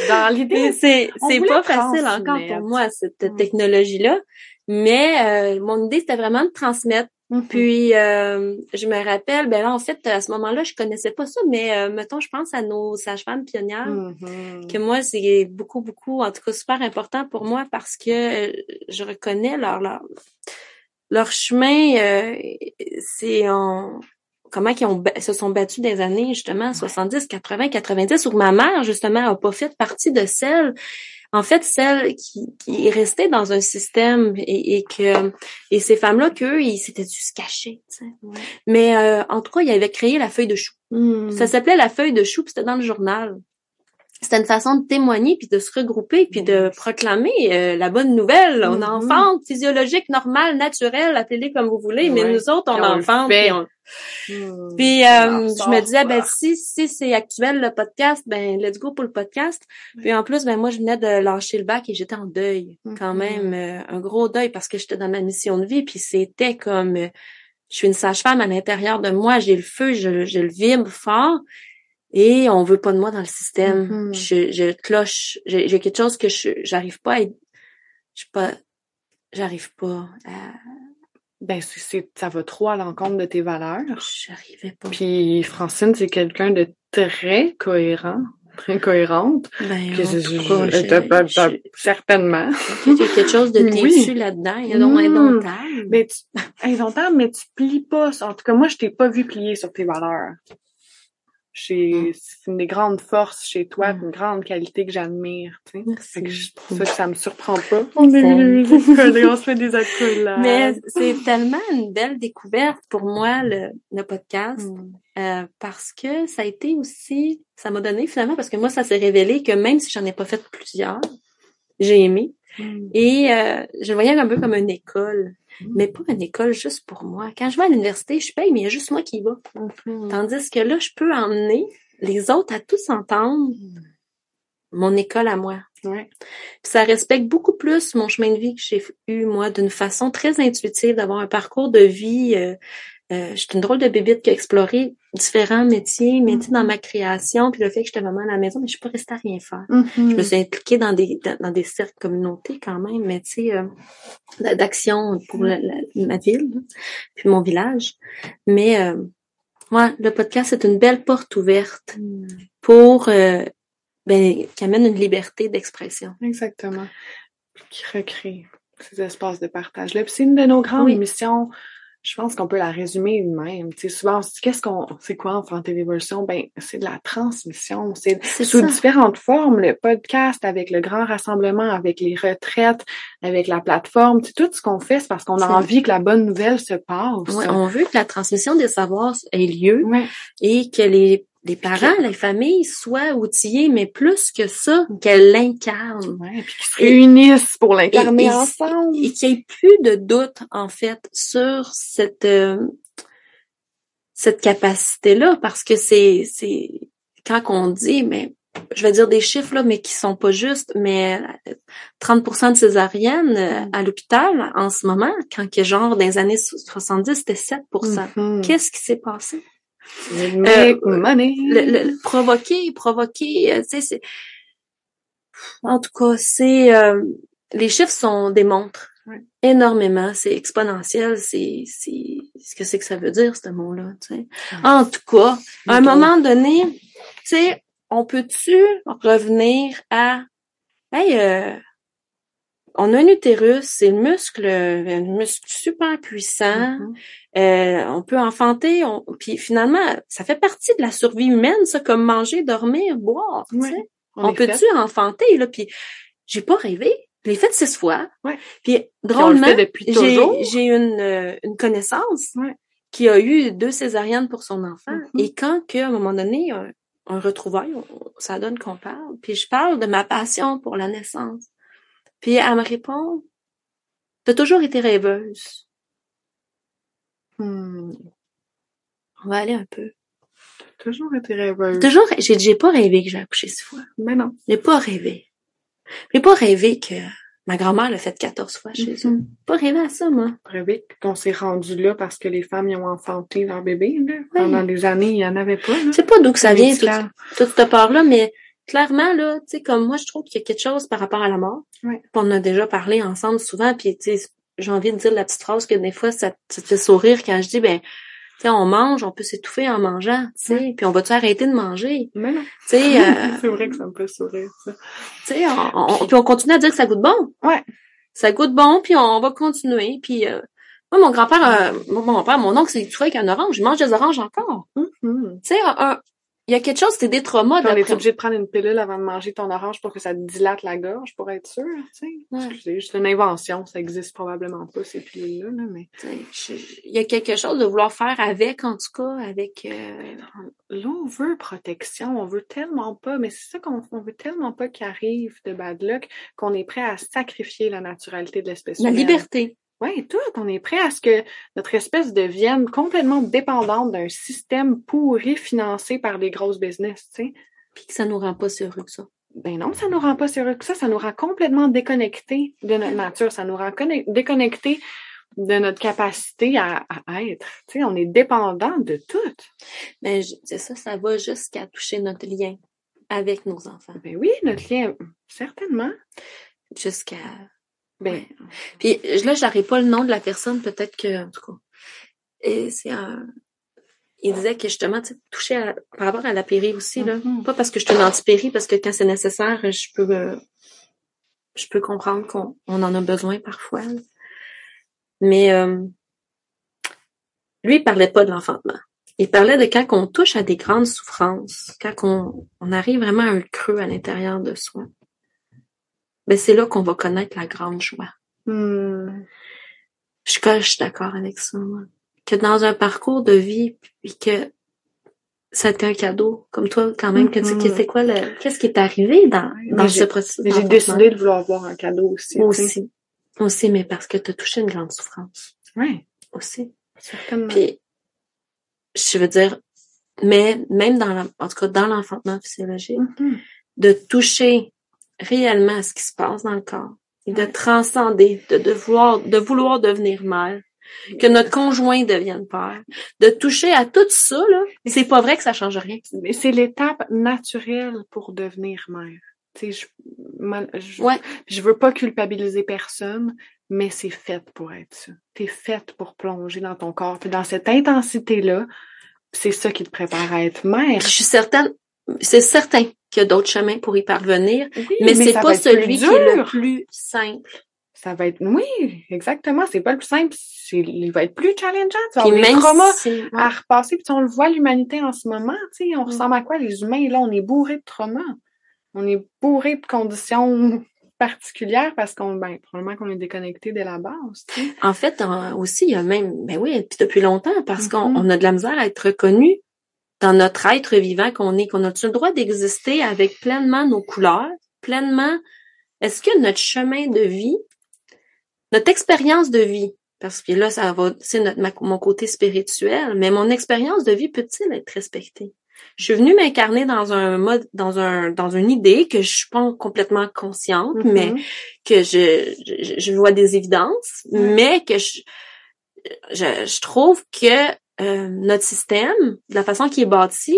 Dans l'idée, c'est On c'est pas facile encore pour moi, cette Mm. technologie-là. Mais euh, mon idée, c'était vraiment de transmettre Mhm. Puis euh, je me rappelle, ben là en fait à ce moment-là, je connaissais pas ça, mais euh, mettons, je pense à nos sages-femmes pionnières, Mhm. que moi c'est beaucoup beaucoup, en tout cas super important pour moi parce que euh, je reconnais leur leur leur chemin, euh, c'est en comment ils ont se sont battus des années justement 70, 80, 90 où ma mère justement a pas fait partie de celles en fait celle qui, qui est restée dans un système et, et que et ces femmes-là qu'eux ils s'étaient dû se cacher tu sais. Ouais. mais euh, en tout cas ils avaient créé la feuille de chou Mhm. ça s'appelait la feuille de chou puis c'était dans le journal c'était une façon de témoigner puis de se regrouper puis de proclamer euh, la bonne nouvelle on Mhm. enfante physiologique normale naturelle appelez comme vous voulez mais nous autres on on enfante puis on- puis On euh, je me disais, ben si si c'est actuel le podcast, ben let's go pour le podcast. Puis en plus, ben moi je venais de lâcher le bac et j'étais en deuil, quand Mhm. même euh, un gros deuil parce que j'étais dans ma mission de vie. Puis c'était comme, euh, je suis une sage-femme à l'intérieur de moi, j'ai le feu, je, je le vibre fort. Et on veut pas de moi dans le système. Mhm. Je, je cloche. J'ai quelque chose que je j'arrive pas à être. Je suis pas. J'arrive pas à. Ben, c'est, ça va trop à l'encontre de tes valeurs. J'arrivais pas. Puis Francine, c'est quelqu'un de très cohérent, très cohérente. Ben, en je- je- je- certainement. Il y a quelque chose de <laughs> Oui. déçu là-dedans. Il y a donc indomptable. Mais tu, indomptable, mais tu plies pas. En tout cas, moi, je t'ai pas vu plier sur tes valeurs. Chez, c'est une des grandes forces chez toi, Mm. une grande qualité que j'admire, tu sais. Merci. Fait que je trouve ça que ça me surprend pas. On, est accolades, on se fait des accolades. Mais c'est tellement une belle découverte pour moi, le, le podcast, Mm. euh, parce que ça a été aussi, ça m'a donné finalement, parce que moi, ça s'est révélé que même si j'en ai pas fait plusieurs, j'ai aimé. Mm. Et euh, je le voyais un peu comme une école, Mm. Mais pas une école juste pour moi. Quand je vais à l'université, je paye, mais il y a juste moi qui y va. Mhm. Tandis que là, je peux emmener les autres à tous entendre mon école à moi. Ouais. Puis ça respecte beaucoup plus mon chemin de vie que j'ai eu, moi, d'une façon très intuitive, d'avoir un parcours de vie. Euh, euh, je suis une drôle de bébite qui a exploré différents métiers, mais tu sais, dans ma création, puis le fait que j'étais maman à la maison, mais je suis pas restée à rien faire. Mhm. Je me suis impliquée dans des dans, dans des cercles communautés quand même, mais tu sais, euh, d'action pour la- la- ma ville, là, puis mon village. Mais euh, ouais, le podcast, c'est une belle porte ouverte Mm. pour euh, ben, qui amène une liberté d'expression. Exactement. Puis Qui recrée ces espaces de partage-là. Puis c'est une de nos grandes Oui. missions. Je pense qu'on peut la résumer même. Tu sais, souvent, on se dit, qu'est-ce qu'on, c'est quoi enfanter l'évolution? Ben, c'est de la transmission. C'est sous ça. différentes formes. Le podcast avec le grand rassemblement, avec les retraites, avec la plateforme. Tu sais, tout ce qu'on fait, c'est parce qu'on a envie que la bonne nouvelle se passe. Ouais, on veut que la transmission des savoirs ait lieu Ouais. et que les, les parents, les familles soient outillés, mais plus que ça, qu'elles l'incarnent. Ouais, puis qu'ils se réunissent pour l'incarner ensemble. Et qu'il n'y ait plus de doute, en fait, sur cette, euh, cette capacité-là, parce que c'est, c'est, quand on dit, mais, je vais dire des chiffres, là, mais qui sont pas justes, mais euh, 30% de césariennes euh, à l'hôpital, en ce moment, quand que genre, dans les années 70, c'était 7%. Mhm. Qu'est-ce qui s'est passé? Make Euh, money. le, provoquer, provoquer, euh, tu sais, c'est... En tout cas, c'est... euh, les chiffres sont démontrent Ouais. énormément, c'est exponentiel, c'est... c'est ce que c'est que ça veut dire, ce mot-là, tu sais. En tout cas, à un moment donné, tu sais, on peut-tu revenir à hey, euh, on a un utérus, c'est le muscle, un muscle super puissant. Mhm. Euh, on peut enfanter, on, puis finalement, ça fait partie de la survie humaine, ça, comme manger, dormir, boire. tu Ouais. sais. On peut-tu enfanter là Puis j'ai pas rêvé. Je l'ai fait six fois. Ouais. Puis drôlement, j'ai une euh, une connaissance Ouais. qui a eu deux césariennes pour son enfant. Mhm. Et quand que, à un moment donné, un, un retrouvaille, on- ça donne qu'on parle. Puis je parle de ma passion pour la naissance. Puis elle me répond, t'as toujours été rêveuse. Hmm. On va aller un peu. Toujours été rêveuse. Toujours, j'ai j'ai pas rêvé que j'ai accouché six fois. Mais non. J'ai pas rêvé. J'ai pas rêvé que ma grand-mère l'a fait 14 fois chez eux. Mhm. Pas rêvé à ça, moi. Rêver qu'on s'est rendu là parce que les femmes y ont enfanté leur bébé. Là. Pendant des années, il y en avait pas. Là. Sais pas d'où que ça vient, toute, toute cette part-là, mais clairement, là, tu sais, comme moi, je trouve qu'il y a quelque chose par rapport à la mort. Puis On a déjà parlé ensemble souvent, puis tu sais, j'ai envie de dire la petite phrase que des fois, ça, ça te fait sourire quand je dis, ben, tu sais, on mange, on peut s'étouffer en mangeant, tu sais, puis on va-tu arrêter de manger? Mais. Tu sais, <laughs> euh, c'est vrai que ça me fait sourire, ça. tu sais, on, on- puis on continue à dire que ça goûte bon. Ouais. Ça goûte bon, puis on va continuer, puis... euh, moi, mon grand-père, euh, mon mon père, mon oncle, c'est tout avec un orange. Il mange des oranges encore. Mhm. Tu sais, un- il y a quelque chose, c'est des traumas Puis on est obligé de prendre une pilule avant de manger ton orange pour que ça te dilate la gorge, pour être sûr, tu sais. Ouais. C'est juste une invention, ça existe probablement pas, ces pilules-là, là, mais... Je- Il y a quelque chose de vouloir faire avec, en tout cas, avec... euh, Là, on veut protection, on veut tellement pas, mais c'est ça qu'on on veut tellement pas qu'il arrive de bad luck qu'on est prêt à sacrifier la naturalité de l'espèce la humaine. liberté. Oui, tout. On est prêt à ce que notre espèce devienne complètement dépendante d'un système pourri financé par des grosses business, tu sais. Puis que ça nous rend pas heureux que ça. Ben non, ça nous rend pas sérieux que ça, ça nous rend complètement déconnectés de notre nature, ça nous rend conne- déconnectés de notre capacité à, à être. Tu sais, on est dépendant de tout. Mais c'est ça, ça va jusqu'à toucher notre lien avec nos enfants. Ben oui, notre lien, certainement. Jusqu'à... Ben, Ouais. Puis là, j'arrive pas le nom de la personne, peut-être que... En tout cas, et c'est un... Il disait que justement, tu sais, toucher à- par rapport à la péri aussi, là. Mhm. Pas parce que je suis une anti-péri, parce que quand c'est nécessaire, je peux... euh, je peux comprendre qu'on on en a besoin parfois. là. Mais euh, lui, il parlait pas de l'enfantement. Il parlait de quand on touche à des grandes souffrances, quand on, on arrive vraiment à un creux à l'intérieur de soi. Ben c'est là qu'on va connaître la grande joie. hmm, Je suis, je suis d'accord avec ça. moi. Que dans un parcours de vie, puis que ça a été un cadeau, comme toi quand même, que tu que c'est quoi le, qu'est-ce qui est arrivé dans, dans ce processus j'ai décidé de vouloir voir un cadeau aussi. Sais. aussi. Aussi, mais parce que tu as touché une grande souffrance. Ouais, Aussi. certainement. Puis, je veux dire, mais même dans la, en tout cas, dans l'enfantement physiologique, Mhm. de toucher réellement à ce qui se passe dans le corps et de transcender, de, de vouloir, de vouloir devenir mère, que notre conjoint devienne père, de toucher à tout ça, là, c'est pas vrai que ça change rien. Mais c'est l'étape naturelle pour devenir mère. Tu sais, je, je, Ouais. je veux pas culpabiliser personne, mais c'est fait pour être ça. T'es faite pour plonger dans ton corps. Puis dans cette intensité-là, c'est ça qui te prépare à être mère. Je suis certaine, c'est certain qu'il y a d'autres chemins pour y parvenir, Oui, mais, c'est pas celui qui est le plus simple. Ça va être, oui, exactement. C'est pas le plus simple. Il va être plus challengeant. Tu vas même traumas si, à repasser. Puis on le voit, l'humanité en ce moment, tu sais, on Mm. ressemble à quoi, les humains? Là, on est bourré de traumas. On est bourré de conditions <laughs> particulières parce qu'on, ben, probablement qu'on est déconnecté dès la base, tu sais. En fait, aussi, il y a même, ben oui, puis depuis longtemps, parce qu'on Mhm. on a de la misère à être reconnu dans notre être vivant qu'on est, qu'on a le droit d'exister avec pleinement nos couleurs, pleinement. Est-ce que notre chemin de vie, notre expérience de vie, parce que là, ça va, c'est notre, ma- mon côté spirituel, mais mon expérience de vie peut-il être respectée? Je suis venue m'incarner dans un mode, dans un, dans une idée que je suis pas complètement consciente, mais Mhm. que je, je, je vois des évidences, mais que je, je, je trouve que euh, notre système, de la façon qu'il est bâti,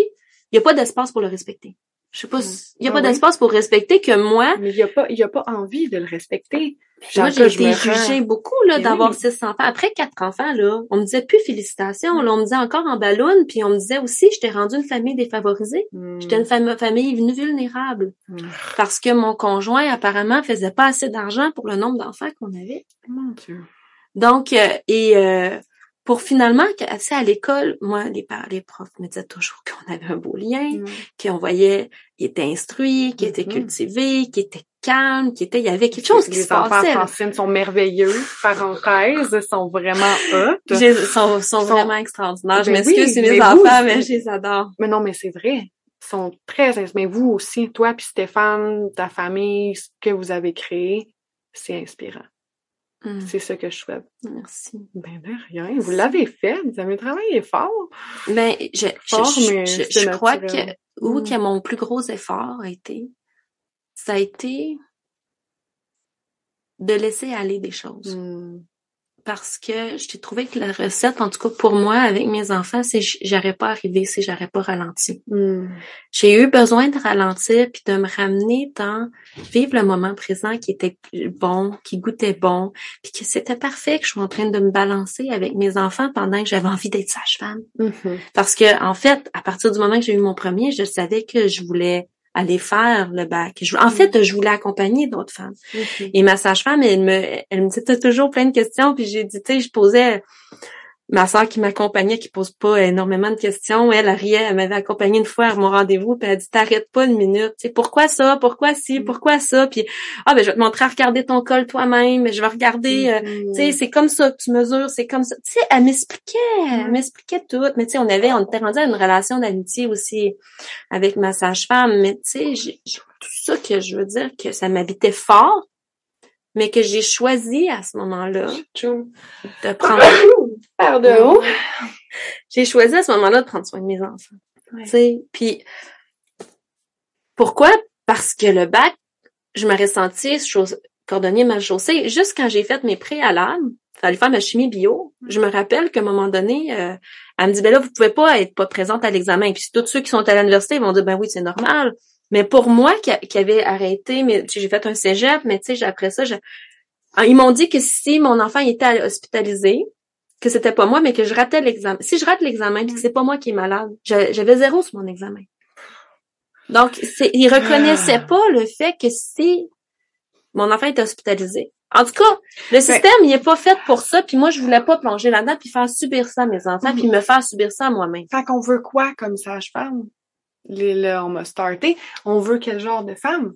il n'y a pas d'espace pour le respecter. Je sais pas, Mm. si- il y a Ah pas oui. d'espace pour respecter que moi, Mais il y a pas, il y a pas envie de le respecter. moi, j'ai été jugée rends- beaucoup, là, d'avoir oui. six enfants. Après quatre enfants, là, on me disait plus félicitations, là, on me disait encore en ballon, puis on me disait aussi, je t'ai rendu une famille défavorisée. Hmm. J'étais une fam- famille vulnérable. Hmm. Parce que mon conjoint, apparemment, faisait pas assez d'argent pour le nombre d'enfants qu'on avait. Mon Dieu. Donc, euh, et euh, pour finalement, sais, à l'école, moi, les, les profs me disaient toujours qu'on avait un beau lien, Hmm. qu'on voyait qu'il était instruit, qu'il était Mhm. cultivé, qu'il était calme, qu'il était, il y avait quelque chose qui les se enfants passait. là. Francine sont merveilleux, parenthèse, sont vraiment hot. Sont, sont Sont- vraiment extraordinaires. Je Ben m'excuse, c'est mes enfants, vous, mais je les adore. Mais non, mais c'est vrai. Ils sont très Mais vous aussi, toi puis Stéphane, ta famille, ce que vous avez créé, c'est inspirant. Mm. C'est ce que je souhaite. Merci. Ben de rien. Vous l'avez fait. Vous avez travaillé fort. Mais je, Fort, je, mais je, je crois que où Mm. que mon plus gros effort a été, ça a été de laisser aller des choses. Hmm. Parce que j'ai trouvé que la recette, en tout cas pour moi, avec mes enfants, c'est j'aurais pas arrivé si j'aurais pas ralenti. Hmm. J'ai eu besoin de ralentir puis de me ramener dans vivre le moment présent qui était bon, qui goûtait bon, puis que c'était parfait que je sois en train de me balancer avec mes enfants pendant que j'avais envie d'être sage-femme. Mhm. Parce que en fait, à partir du moment que j'ai eu mon premier, je savais que je voulais aller faire le bac. Je- en fait, je voulais accompagner d'autres femmes. Mhm. Et ma sage-femme, elle me, elle me disait T'as toujours plein de questions. Puis j'ai dit, tu sais, je posais ma soeur qui m'accompagnait, qui pose pas énormément de questions. Elle, elle riait, elle m'avait accompagnée une fois à mon rendez-vous, puis elle a dit T'arrêtes pas une minute. Tu sais, pourquoi ça Pourquoi ci Pourquoi ça Puis ah ben je vais te montrer à regarder ton col toi-même. Je vais regarder. euh, Mhm. tu sais, c'est comme ça que tu mesures, c'est comme ça. Tu sais, elle m'expliquait, elle Mm. m'expliquait tout. Mais tu sais, on avait, on était rendu à une relation d'amitié aussi avec ma sage-femme. Mais tu sais, tout ça que je veux dire que ça m'habitait fort, mais que j'ai choisi à ce moment-là de prendre. <coughs> Pardon. J'ai choisi à ce moment-là de prendre soin de mes enfants. Ouais. Tu sais, puis pourquoi? Parce que le bac, je m'aurais senti chose, cordonnier mal chaussé. Juste quand j'ai fait mes préalables, fallait faire ma chimie bio. Je me rappelle qu'à un moment donné, euh, elle me dit ben là vous pouvez pas être pas présente à l'examen. Puis tous ceux qui sont à l'université ils vont dire ben oui c'est normal. Mais pour moi qui, qui avait arrêté, mais j'ai fait un cégep, mais tu sais j'ai- après ça, je- Ah, ils m'ont dit que si mon enfant était hospitalisé, que c'était pas moi, mais que je ratais l'examen. Si je rate l'examen, puis que c'est pas moi qui est malade, j'a- j'avais zéro sur mon examen. Donc, c'est, ils reconnaissaient Ah. pas le fait que si mon enfant était hospitalisé. En tout cas, le système, il est pas fait pour ça, puis moi, je voulais pas plonger là-dedans, puis faire subir ça à mes enfants, puis me faire subir ça à moi-même. Fait qu'on veut quoi comme sage-femme? Là, on m'a starté. On veut quel genre de femme?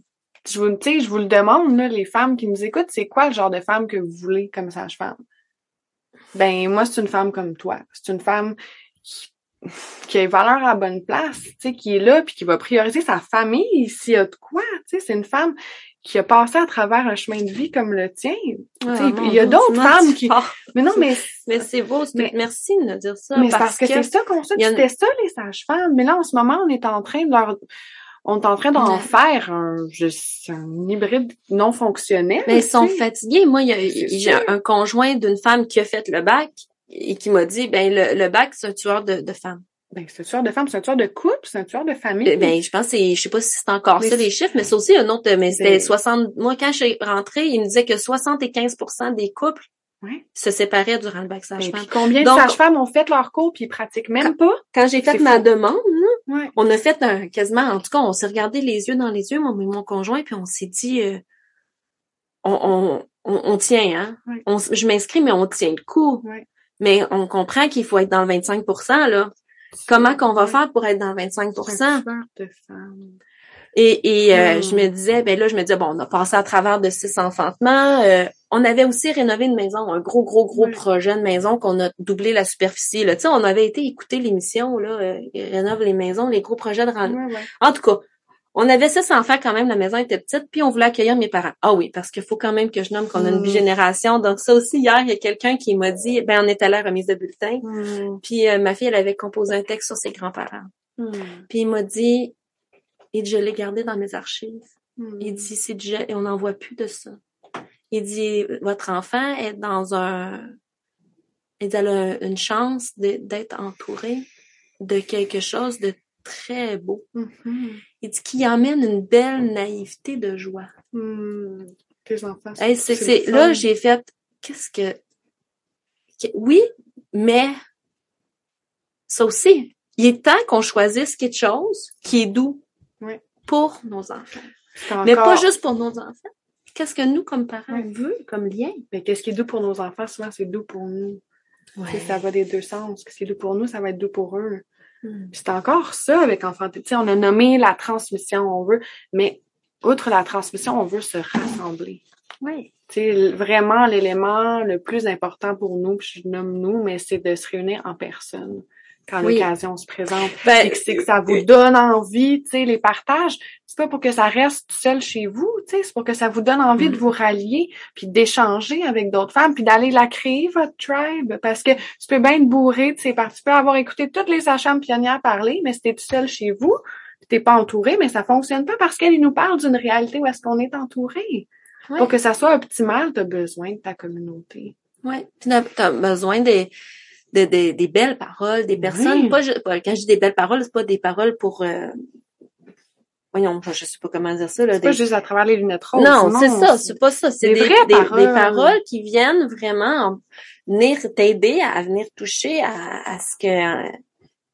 Je vous, je vous le demande, là, les femmes qui nous écoutent, c'est quoi le genre de femme que vous voulez comme sage-femme? Ben, moi, c'est une femme comme toi. C'est une femme qui, a les valeurs à la bonne place, qui est là, puis qui va prioriser sa famille s'il y a de quoi. C'est une femme qui a passé à travers un chemin de vie comme le tien. Ah, il y a d'autres femmes qui... fort. Mais non, mais <laughs> Mais c'est beau, Mais- merci de me dire ça. mais parce que, c'est ça qu'on a- C'était ça, les sages-femmes. Mais là, en ce moment, on est en train de leur, on est en train d'en Ouais. faire un, juste un hybride non fonctionnel. Mais ils sont fatigués. Moi, il y a- C'est j'ai un conjoint d'une femme qui a fait le bac et qui m'a dit, ben le, le bac, c'est un tueur de, de femmes. Ben, c'est un tueur de femme, c'est un tueur de couple, c'est un tueur de famille. Ben, ben, je pense que c'est, je sais pas si c'est encore Mais ça les chiffres, mais c'est aussi un autre, mais c'était Ben- 60, moi, quand je suis rentrée, il me disait que 75% des couples Ouais. se séparaient durant le bac Ben, sage-femme. combien Donc- de sages-femmes ont fait leur cours puis ils pratiquent même pas? Quand j'ai fait ma fou. demande, Ouais. on a fait un, quasiment, en tout cas, on s'est regardé les yeux dans les yeux, mon, mon conjoint, puis on s'est dit, euh, on, on, on, on tient, hein. Ouais. On s- je m'inscris, mais on tient le coup. Mais on comprend qu'il faut être dans le 25% là. Comment qu'on va faire pour être dans le 25 C'est un tueur de femmes. Et, et euh, Hmm. je me disais, ben là, je me disais, bon, on a passé à travers de six enfantements. Euh, on avait aussi rénové une maison, un gros, gros, gros Oui. projet de maison qu'on a doublé la superficie. Là. Tu sais, on avait été écouter l'émission, là, euh, ils rénovent les maisons, les gros projets de ouais. En tout cas, on avait six enfants quand même, la maison était petite, puis on voulait accueillir mes parents. Ah oui, parce qu'il faut quand même que je nomme qu'on a une Hmm. bigénération. Donc ça aussi, hier, il y a quelqu'un qui m'a dit, ben on est à la remise de bulletin, Hmm. puis euh, ma fille, elle avait composé un texte sur ses grands-parents. Hmm. Puis il m'a dit, et je l'ai gardé dans mes archives. Il dit, c'est déjà, et on n'en voit plus de ça. Il dit, votre enfant est dans un, il dit, elle a une chance d'être entourée de quelque chose de très beau. Mhm. Il dit qu'il emmène une belle naïveté de joie. Hmm. Tes enfants. Hey, c'est, c'est c'est, le là, j'ai fait, qu'est-ce que, que- oui, mais, ça aussi, il est temps qu'on choisisse quelque chose qui est doux Oui. pour nos enfants. Mais pas juste pour nos enfants. Qu'est-ce que nous, comme parents, Ouais. on veut comme lien? Mais qu'est-ce qui est doux pour nos enfants, souvent, c'est doux pour nous. Ça va des deux sens. Ce qui est doux pour nous, ça va être doux pour eux. Hmm. C'est encore ça avec enfanté. Tu sais, on a nommé la transmission, on veut, mais outre la transmission, on veut se rassembler. Oui. Tu sais, l- vraiment, l'élément le plus important pour nous, puis je nomme nous, mais c'est de se réunir en personne quand Oui. l'occasion se présente. Ben, Et que c'est que ça vous donne envie, tu sais, les partages. C'est pas pour que ça reste tout seul chez vous, tu sais, c'est pour que ça vous donne envie Mm. de vous rallier, puis d'échanger avec d'autres femmes, puis d'aller la créer, votre tribe. Parce que tu peux bien te bourrer de ces parties. Tu peux avoir écouté toutes les sages pionnières parler, mais si t'es tout seul chez vous, t'es pas entouré, mais ça fonctionne pas parce qu'elle nous parle d'une réalité où est-ce qu'on est entouré. Ouais. Pour que ça soit optimal, t'as besoin de ta communauté. Ouais. Puis t'as, t'as besoin des, des, des, des belles paroles, des personnes. Oui. Pas, quand je dis des belles paroles, c'est pas des paroles pour, euh, voyons, je sais pas comment dire ça, là. Pas juste à travers les lunettes roses. non, c'est ça, c'est pas ça. C'est des des, paroles. des paroles qui viennent vraiment en- venir t'aider à venir toucher à, à ce que,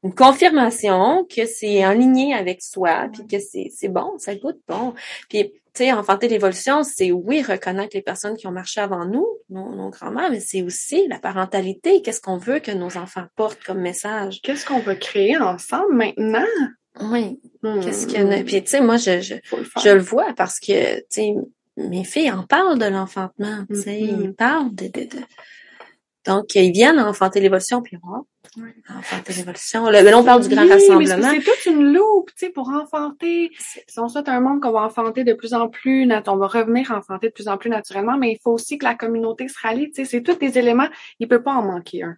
une confirmation que c'est en ligne avec soi, puis que c'est, c'est bon, ça goûte bon. Puis, sais, enfanter l'évolution, c'est oui, reconnaître les personnes qui ont marché avant nous, nos, nos grands-mères, mais c'est aussi la parentalité. Qu'est-ce qu'on veut que nos enfants portent comme message? Qu'est-ce qu'on va créer ensemble maintenant? Oui. Hmm. Qu'est-ce que, puis tu sais, moi, je, je, le je le vois parce que, tu sais, mes filles en parlent de l'enfantement, tu sais, Mhm. ils parlent de, de, de- Donc, ils viennent enfanter l'évolution, puis on Ouais. enfanter l'évolution. Là, là, on parle du grand Oui, rassemblement. C'est toute une loupe, tu sais, pour enfanter. Si on souhaite un monde qu'on va enfanter de plus en plus, on va revenir enfanter de plus en plus naturellement, mais il faut aussi que la communauté se rallie, tu sais, c'est tous des éléments, il peut pas en manquer un.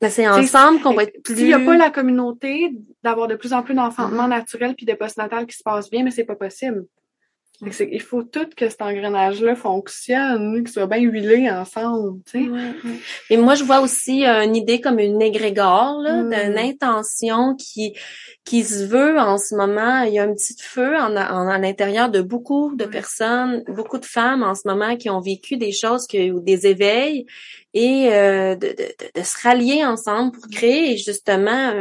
Ben, c'est ensemble qu'on va être plus... S'il y a pas la communauté, d'avoir de plus en plus d'enfantement naturel puis de postnatal qui se passe bien, mais c'est pas possible. C'est- il faut tout que cet engrenage-là fonctionne, qu'il soit bien huilé ensemble, tu sais. Ouais, ouais. Et moi, je vois aussi euh, une idée comme une égrégore, là, Mm. d'une intention qui qui se veut en ce moment. Il y a un petit feu en, en- à l'intérieur de beaucoup de Ouais. personnes, beaucoup de femmes en ce moment qui ont vécu des choses que, ou des éveils et euh, de, de, de, de se rallier ensemble pour créer justement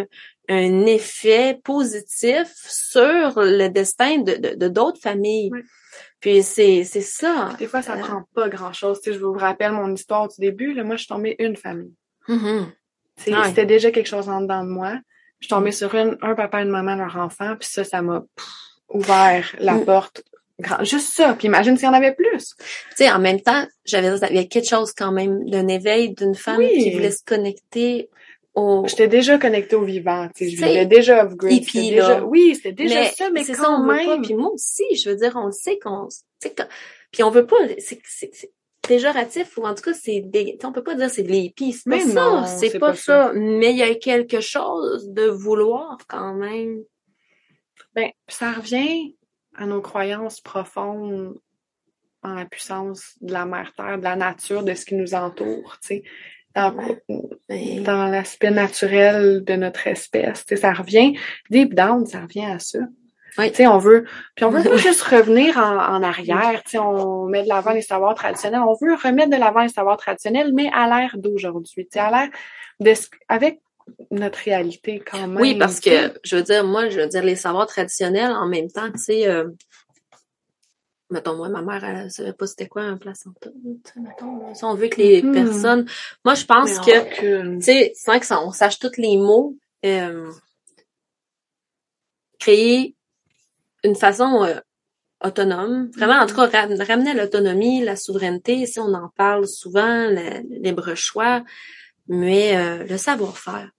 un, effet positif sur le destin de de- de d'autres familles. Ouais. Puis c'est c'est ça. Des fois, ça Euh, prend pas grand-chose. Tu sais, je vous rappelle mon histoire du début. Là, moi, je suis tombée une famille. sais, Ouais. C'était déjà quelque chose en dedans de moi. Je suis tombée sur une, un papa et une maman, leur enfant, puis ça, ça m'a ouvert la Mm. porte. Grand- Juste ça. Puis imagine s'il y en avait plus. tu sais, en même temps, j'avais il y a quelque chose quand même d'un éveil d'une femme Oui. qui voulait se connecter au. J'étais déjà connectée au vivant. Tu sais, je vivais déjà off-grid. hippie, C'était déjà... Oui, c'était déjà ça, mais c'est quand ça, on même. Puis moi aussi, je veux dire, on sait qu'on, puis on veut pas. C'est c'est- c'est péjoratif ou en tout cas c'est dé- on peut pas dire c'est de l'épi, c'est pas Mais ça, c'est pas, pas ça. Mais il y a quelque chose de vouloir quand même. Ben, ça revient à nos croyances profondes en la puissance de la mère terre, de la nature, de ce qui nous entoure, tu sais. Dans, Mais- dans l'aspect naturel de notre espèce. Tu sais, ça revient, deep down, ça revient à ça. Oui. On veut, puis on veut pas <laughs> juste revenir en, en arrière, on met de l'avant les savoirs traditionnels, on veut remettre de l'avant les savoirs traditionnels, mais à l'ère d'aujourd'hui, à l'ère de ce, avec notre réalité quand même. Oui, parce que, je veux dire, moi, je veux dire, les savoirs traditionnels, en même temps, tu sais, euh, mettons, moi, ma mère, elle savait pas c'était quoi un placenta, mettons, si on veut que les Mhm. personnes, moi, je pense que, tu sais, sans que ça, on sache tous les mots, euh, créer une façon euh, autonome, vraiment, en tout cas, ra- ramener l'autonomie, la souveraineté, si on en parle souvent, le le libre choix, mais euh, le savoir-faire.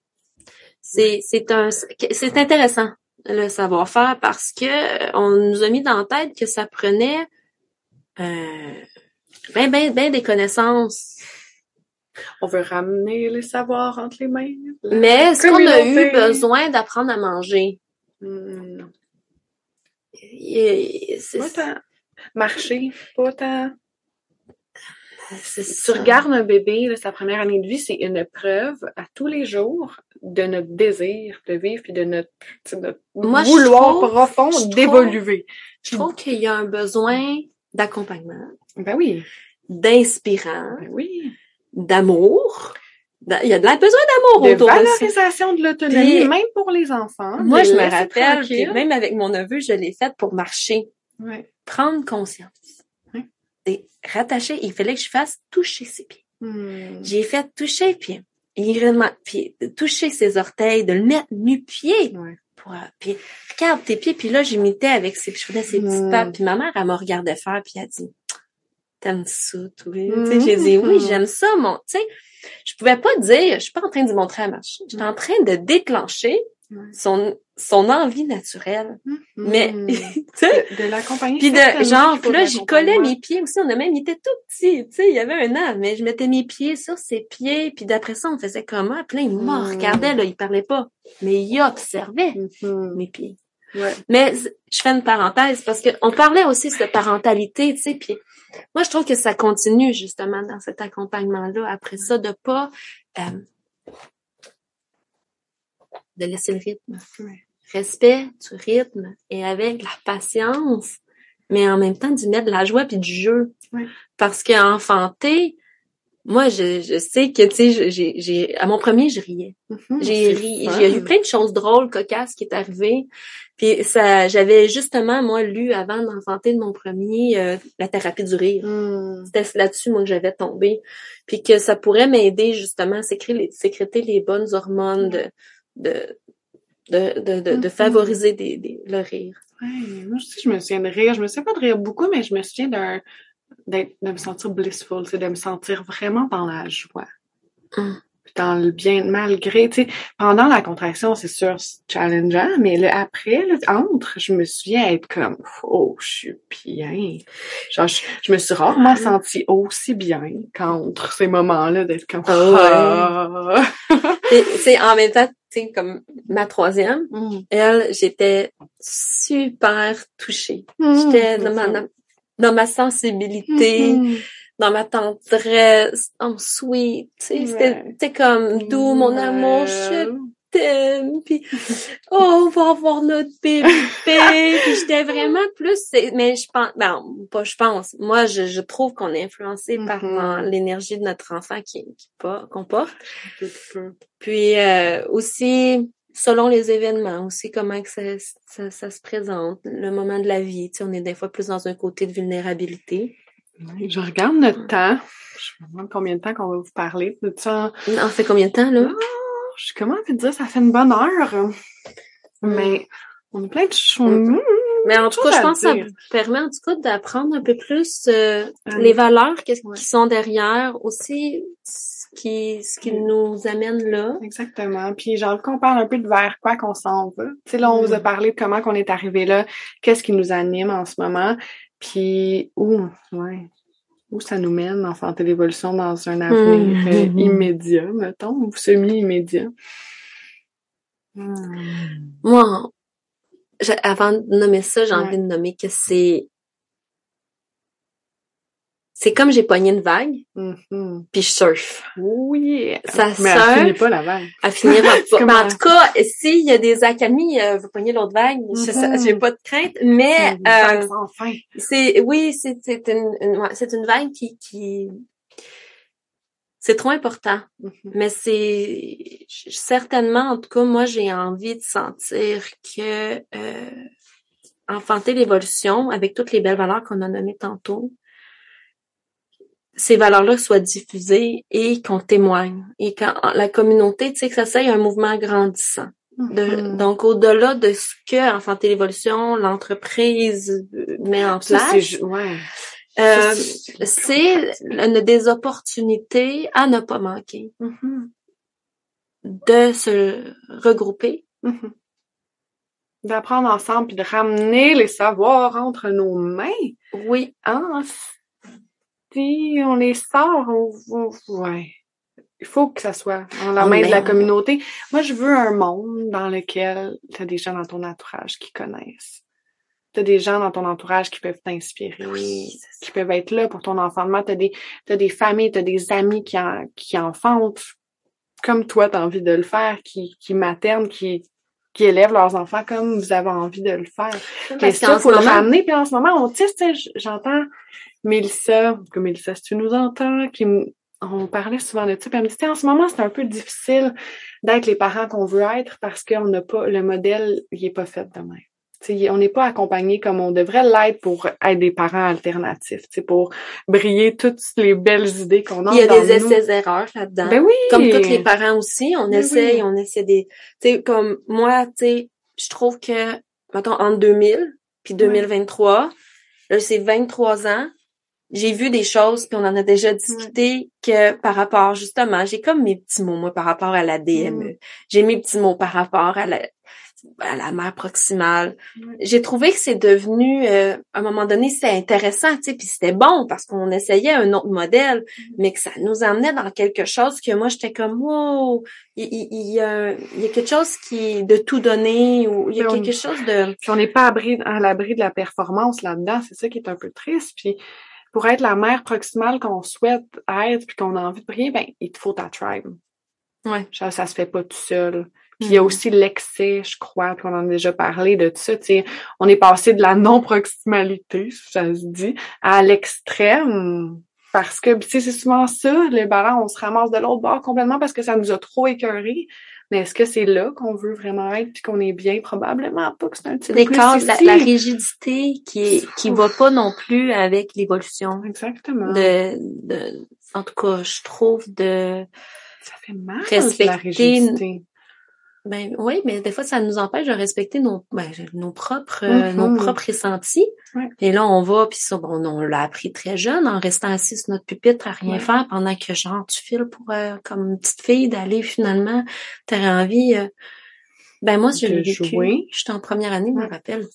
C'est c'est un c'est intéressant le savoir-faire parce que euh, on nous a mis dans la tête que ça prenait euh, ben ben ben des connaissances. On veut ramener les savoirs entre les mains. Mais est-ce qu'on a eu besoin d'apprendre à manger? Hmm, non. Il- c'est- Pas tant. Marcher, pas tant. Tu regardes un bébé, là, sa première année de vie, c'est une preuve à tous les jours de notre désir de vivre puis de notre, notre Moi, vouloir trouve- profond d'évoluer. Je trouve qu'il y a un besoin d'accompagnement, Ben oui, d'inspirant, ben oui. d'amour. D'a- Il y a de la besoin d'amour De autour de ça. valorisation de l'autonomie, même pour les enfants. Moi, de je me rappelle, tranquille. même avec mon neveu, je l'ai fait pour marcher. Ouais. Prendre conscience. Rattacher, il fallait que je fasse toucher ses pieds. Hmm. J'ai fait toucher pieds. Il vraiment, puis toucher ses orteils, de le mettre nu-pied. Ouais. Pour, puis regarde tes pieds, puis là, j'imitais avec ses, je faisais ses petites Mm. pattes, puis ma mère, elle me regardait faire, puis elle a dit, t'aimes ça, toi? Tu Mm. sais, j'ai dit, oui, j'aime ça, mon, tu sais. Je pouvais pas dire, je suis pas en train de lui montrer à marcher. J'étais en train de déclencher son, son envie naturelle. Mais, Hmm. <laughs> tu sais, de, de l'accompagner. puis de genre, puis là, j'y collais mes pieds aussi. On a même, il était tout petit, tu sais, il y avait un an, mais je mettais mes pieds sur ses pieds, puis d'après ça, on faisait comment? Puis là, il me Mm. regardait, là, il parlait pas, mais il observait Mhm. mes pieds. Ouais. Mais je fais une parenthèse parce que on parlait aussi de parentalité, tu sais, puis moi, je trouve que ça continue justement dans cet accompagnement-là. Après ça, de pas euh, de laisser le rythme Ouais. Respect du rythme et avec la patience, mais en même temps d'y mettre de la joie puis du jeu. Ouais. Parce qu'enfanter, moi, je, je sais que, tu sais, j'ai, j'ai, à mon premier, je riais. Mhm. J'ai ri, a eu plein de choses drôles, cocasses qui est arrivé. Puis ça, j'avais justement, moi, lu avant d'enfanter de mon premier, euh, la thérapie du rire. Hmm. C'était là-dessus, moi, que j'avais tombé. Puis que ça pourrait m'aider, justement, à sécréter les, sécréter les bonnes hormones de, de, de, de, de, de Mhm. favoriser des, des, le rire. Ouais, moi aussi, je me souviens de rire. Je me souviens pas de rire beaucoup, mais je me souviens d'un, d'être, de me sentir blissful, c'est de me sentir vraiment dans la joie. Hum. Puis Dans le bien, malgré, tu sais, pendant la contraction, c'est sûr, c'est challengeant, mais le après, le entre, je me souviens être comme, oh, je suis bien. Genre, je, je me suis rarement sentie aussi bien qu'entre ces moments-là d'être comme, Ah ah. Sais, en même temps, tu sais, comme ma troisième, Hum. elle, j'étais super touchée. Hum. J'étais dans ma, dans, ma sensibilité, Hum. Dans ma tendresse, en sweet, tu sais, c'était, Ouais. c'était comme doux, mon amour, je t'aime, puis oh, on va avoir notre bébé, puis j'étais vraiment plus, mais je pense, ben, pas je pense, moi, je, je trouve qu'on est influencé par Mhm. euh, l'énergie de notre enfant qui, qui qu'on porte, puis euh, aussi, selon les événements, aussi comment que ça, ça, ça se présente, le moment de la vie, tu sais, on est des fois plus dans un côté de vulnérabilité. Je regarde notre temps. Je me demande combien de temps qu'on va vous parler de ça. On fait combien de temps, là? Je comment envie de dire, ça fait une bonne heure. Mais on a plein de choses. Mm. Mais en tout cas, je à pense que ça permet en tout cas d'apprendre un peu plus euh, Ah les valeurs qui sont derrière, aussi ce qui ce qui Mm. nous amène là. Exactement. Puis envie qu'on parle un peu de vers quoi qu'on s'en va. Tu sais, là, on vous a parlé de comment qu'on est arrivé là, qu'est-ce qui nous anime en ce moment, puis où, ouais, où ça nous mène, enfanter l'évolution dans un avenir euh, immédiat, mettons, ou semi-immédiat. Moi, j'ai- avant de nommer ça, j'ai Ouais. envie de nommer que c'est c'est comme j'ai pogné une vague, Mhm. puis je surfe. Oui. Ça Mais elle surfe. finit pas la vague. À finir en, C'est comme Ben, en tout cas, s'il y a des accalmies, euh, vous pognez l'autre vague, je sais- Mhm. j'ai pas de crainte, mais euh, sans fin. C'est oui, c'est c'est une, une- ouais, c'est une vague qui qui c'est trop important. Mhm. Mais c'est certainement, en tout cas, moi j'ai envie de sentir que euh, enfanter l'évolution avec toutes les belles valeurs qu'on a nommées tantôt, ces valeurs-là soient diffusées et qu'on témoigne et quand la communauté, tu sais, que ça soit un mouvement grandissant. De, Mhm. Donc, au-delà de ce que Enfanter l'évolution, l'entreprise met en Ça, place, c'est ouais. euh, Ça, c'est- c'est une des opportunités à ne pas manquer Mhm. de se regrouper. Mhm. D'apprendre ensemble puis de ramener les savoirs entre nos mains. Oui, Hein? On les sort, on, on- ouais. Il faut que ça soit en la main de la merde. T'as des gens dans ton entourage qui peuvent t'inspirer, qui peuvent être là pour ton enfantement. T'as des, t'as des familles, t'as des amis qui, en, qui enfantent comme toi, t'as envie de le faire, qui, qui maternent, qui, qui élèvent leurs enfants comme vous avez envie de le faire. Mais ça, faut le ramener. Puis en ce moment, on teste, j'entends Mélissa, comme Mélissa, si tu nous entends, qui on parlait souvent de ça, puis elle me disait, en ce moment, c'est un peu difficile d'être les parents qu'on veut être parce qu'on n'a pas, le modèle, il est pas fait de même on n'est pas accompagné comme on devrait l'être pour être des parents alternatifs, pour briller toutes les belles idées qu'on a. Il y a des essais-erreurs là-dedans. Ben oui. Comme tous les parents aussi, on ben essaye, on essaie des... Tu sais, comme moi, je trouve que, mettons, entre 2000 puis 2023, là, c'est 23 ans, j'ai vu des choses, puis on en a déjà discuté, que par rapport, justement, j'ai comme mes petits mots, moi, par rapport à la DME. Mm. J'ai mes petits mots par rapport à la à la mère proximale. J'ai trouvé que c'est devenu, euh, à un moment donné, c'est intéressant, tu sais, puis c'était bon parce qu'on essayait un autre modèle, mm-hmm. mais que ça nous amenait dans quelque chose que moi j'étais comme, wow, il, il, y a, il y a quelque chose qui de tout donner ou il y a quelque chose de. Puis on n'est pas à l'abri de la performance là-dedans, c'est ça qui est un peu triste. Puis pour être la mère proximale qu'on souhaite être puis qu'on a envie de prier, ben il te faut ta tribe. Ouais. Ça, ça se fait pas tout seul. Puis il y a mm-hmm. aussi l'excès, je crois, puis on en a déjà parlé de ça. Tu sais, on est passé de la non-proximalité, ça se dit, à l'extrême. Parce que, tu sais, c'est souvent ça, les parents, on se ramasse de l'autre bord complètement parce que ça nous a trop écœurés. Mais est-ce que c'est là qu'on veut vraiment être puis qu'on est bien? Probablement pas que c'est un petit peu plus la, la, rigidité qui est, qui va pas non plus avec l'évolution. Exactement. De, de, en tout cas, je trouve de ça fait mal respecter la rigidité. Ben oui, mais des fois, ça nous empêche de respecter nos, ben, nos propres, euh, nos mm-hmm. propres ressentis. Et là, on va, puis ça, bon, on l'a appris très jeune, en restant assis sur notre pupitre à rien faire, pendant que genre tu files pour euh, comme une petite fille d'aller finalement, t'aurais envie. Euh, ben moi, je l'ai vécu. J'étais en première année, je me rappelle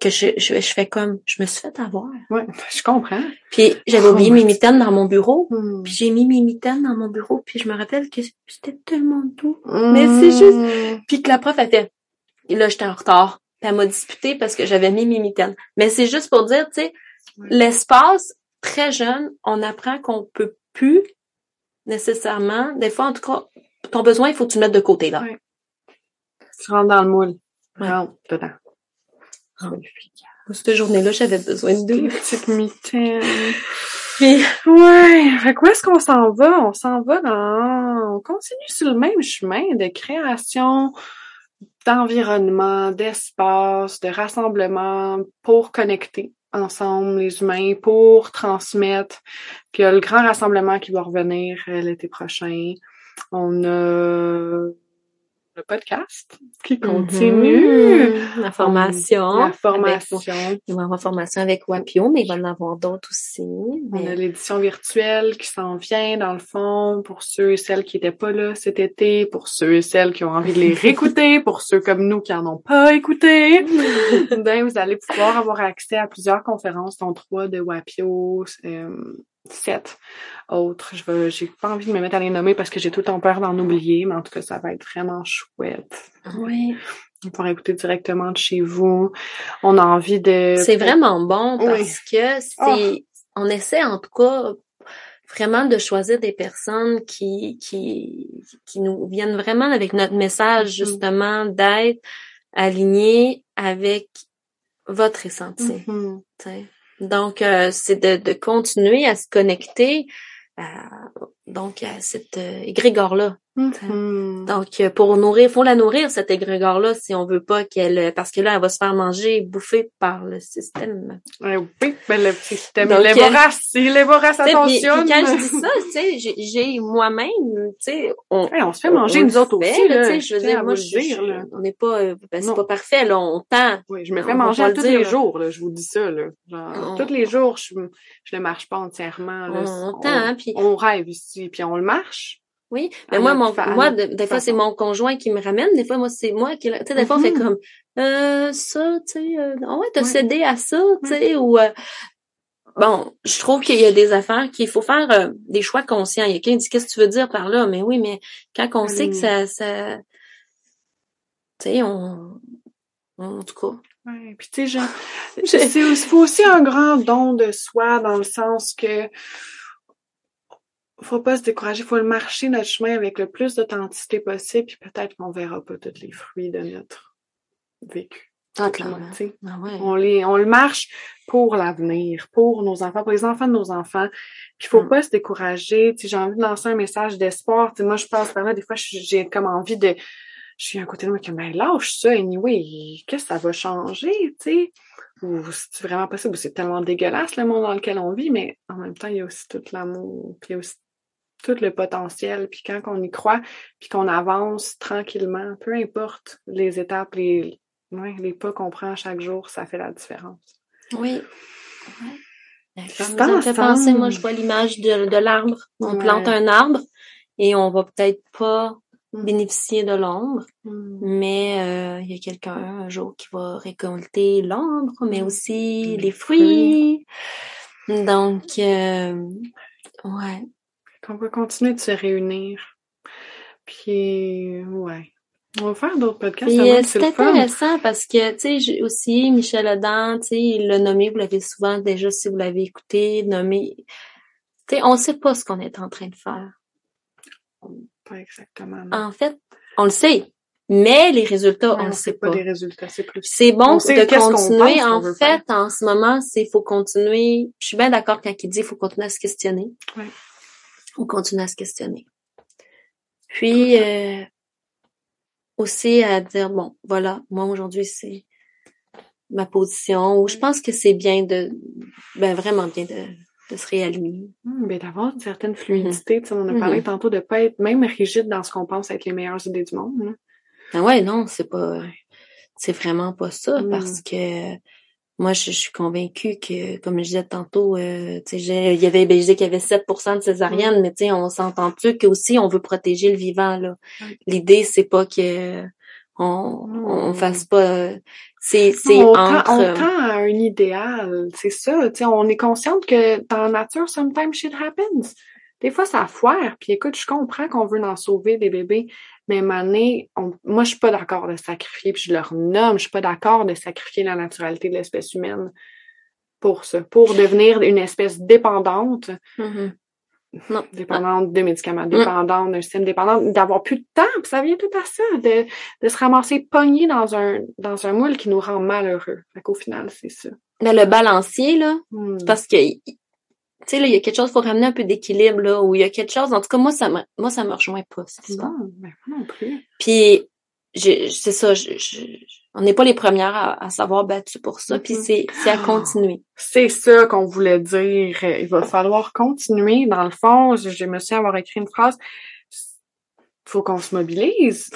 que je, je, je, fais comme je me suis fait avoir. Ouais, <laughs> je comprends. Puis j'avais oublié mes mitaines dans mon bureau. Hmm. Puis j'ai mis mes mitaines dans mon bureau. Puis je me rappelle que c'était tellement doux. Mais c'est hmm. juste. Puis que la prof a fait. Et là, j'étais en retard. Puis elle m'a disputé parce que j'avais mis mes mitaines. Mais c'est juste pour dire, tu sais, l'espace très jeune, on apprend qu'on peut plus nécessairement. Des fois, en tout cas, ton besoin, il faut que tu le mettes de côté là. Tu rentres dans le moule. Ouais. Rentre dedans. Oh, cette journée-là, j'avais besoin de deux petites mitaines. <laughs> Puis, ouais. Fait où est-ce qu'on s'en va? On s'en va dans, on continue sur le même chemin de création d'environnement, d'espace, de rassemblement pour connecter ensemble les humains, pour transmettre. Puis il y a le grand rassemblement qui va revenir euh, l'été prochain. On a le podcast qui mm-hmm. continue. La formation. La formation. il va y avoir formation avec Wapio, mais il va y en avoir d'autres aussi. On a l'édition virtuelle qui s'en vient, dans le fond, pour ceux et celles qui n'étaient pas là cet été, pour ceux et celles qui ont envie de les <laughs> réécouter, pour ceux comme nous qui en ont pas écouté. <laughs> ben, vous allez pouvoir avoir accès à plusieurs conférences, dont trois de Wapio, euh, sept autres. Je veux, j'ai pas envie de me mettre à les nommer parce que j'ai tout le temps peur d'en oublier, mais en tout cas, ça va être vraiment chouette. Oui. On pourra écouter directement de chez vous. On a envie de... C'est vraiment bon parce que c'est, oh. on essaie en tout cas vraiment de choisir des personnes qui, qui, qui nous viennent vraiment avec notre message, mm-hmm. justement, d'être alignés avec votre ressenti. Mm donc, euh, c'est de, de, continuer à se connecter donc à cette euh, égrégore-là. Donc, euh, pour nourrir, faut la nourrir, cette égrégore-là, si on veut pas qu'elle, euh, parce que là, elle va se faire manger, bouffer par le système. oui, ben le système, Donc, il est vorace, il est vorace, attention. Puis, quand je dis ça, tu sais, j'ai moi-même, tu sais, on, on se fait manger nous autres aussi, là, tu sais, je veux dire, moi, on n'est pas, ben, c'est pas parfait, là, on tend. Oui, je me fais manger tous les jours, là, je vous dis ça, là. Genre, tous les jours, je, je ne marche pas entièrement, là. On, on tend, hein, puis. On rêve ici, puis on le marche. Oui, mais moi, mon, moi, des fois, c'est mon conjoint qui me ramène. Des fois, moi, c'est moi qui, tu sais, des fois, on fait mm-hmm. comme, euh, ça, tu sais, euh, oh ouais, t'as cédé à ça, tu sais, ou, euh, bon, je trouve qu'il y a des affaires qu'il faut faire euh, des choix conscients. Il y a quelqu'un qui dit, qu'est-ce que tu veux dire par là? Mais oui, mais quand on sait que ça, ça, tu sais, on, En tout cas. Ouais, puis tu sais, genre, <laughs> c'est aussi un grand don de soi dans le sens que faut pas se décourager, faut le marcher notre chemin avec le plus d'authenticité possible, puis peut-être qu'on verra pas tous les fruits de notre vécu. Ah. Ah ouais. On les, on le marche pour l'avenir, pour nos enfants, pour les enfants de nos enfants. Puis faut Mm. pas se décourager. J'ai envie de lancer un message d'espoir. Moi, je passe par là, des fois, j'ai comme envie de, je suis à côté de moi qui me dit, Ben, lâche ça, anyway, qu'est-ce que ça va changer, tu sais? Ou c'est vraiment possible, ou c'est tellement dégueulasse le monde dans lequel on vit, mais en même temps, il y a aussi tout l'amour, puis il y a aussi tout le potentiel, puis quand on y croit, puis qu'on avance tranquillement, peu importe les étapes, les, ouais, les pas qu'on prend chaque jour, ça fait la différence. Oui. Ouais. Ça me fait penser, moi, je vois l'image de, de l'arbre. On Ouais. plante un arbre et on va peut-être pas Mm. bénéficier de l'ombre, Mm. mais euh, il y a quelqu'un un jour qui va récolter l'ombre, mais aussi Les les fruits. Donc, euh, ouais. Qu'on va continuer de se réunir. Puis, ouais. On va faire d'autres podcasts. Euh, c'est intéressant parce que, tu sais, aussi Michel Adam, tu sais, il l'a nommé, vous l'avez souvent déjà, si vous l'avez écouté, nommé. Tu sais, on sait pas ce qu'on est en train de faire. Pas exactement. non. En fait, on le sait, mais les résultats, Ouais, on le sait pas pas. les résultats, c'est plus. C'est bon On de continuer. pense En fait, en ce moment, c'est faut continuer. Je suis bien d'accord quand il dit faut continuer à se questionner. Ouais. Faut continuer à se questionner. Puis euh, aussi à dire bon, voilà, moi aujourd'hui c'est ma position. Ou je pense que c'est bien de, ben vraiment bien de, de se réaligner. Hum, ben, d'avoir une certaine fluidité. Tu sais, on a Mhm. parlé tantôt de pas être même rigide dans ce qu'on pense être les meilleures idées du monde. là. Ben ouais, non, c'est pas, c'est vraiment pas ça Mm. parce que moi, je, je suis convaincue que, comme je disais tantôt, euh, tu sais, j'ai- il y avait, ben, je disais qu'il y avait 7% de césariennes, mais tu sais, on s'entend plus qu'aussi on veut protéger le vivant, là? L'idée, c'est pas que on, on fasse pas, c'est, c'est on, entre, tend, on tend à un idéal, c'est ça. Tu sais, on est consciente que dans la nature, sometimes shit happens. Des fois, ça foire. Puis écoute, je comprends qu'on veut en sauver des bébés, mais Mané, on, moi, je suis pas d'accord de sacrifier, puis je leur nomme, je suis pas d'accord de sacrifier la naturalité de l'espèce humaine pour ça, pour devenir une espèce dépendante, Mhm. Non. dépendante de médicaments, dépendante d'un système dépendant, d'avoir plus de temps, puis ça vient tout à ça, de, de se ramasser pogné dans un dans un moule qui nous rend malheureux. Fait qu'au final, c'est ça. Mais le balancier, là, Hmm. parce que, tu sais, là, il y a quelque chose, faut ramener un peu d'équilibre, là, où il y a quelque chose, en tout cas, moi, ça me, moi, ça me rejoint pas, cette histoire. Non, ben non plus. Puis c'est ça, je, je- on n'est pas les premières à, à s'avoir battu pour ça. Puis c'est c'est à continuer. <gasps> C'est ça qu'on voulait dire. Il va falloir continuer. Dans le fond, je, je me suis avoir écrit une phrase. Faut qu'on se mobilise.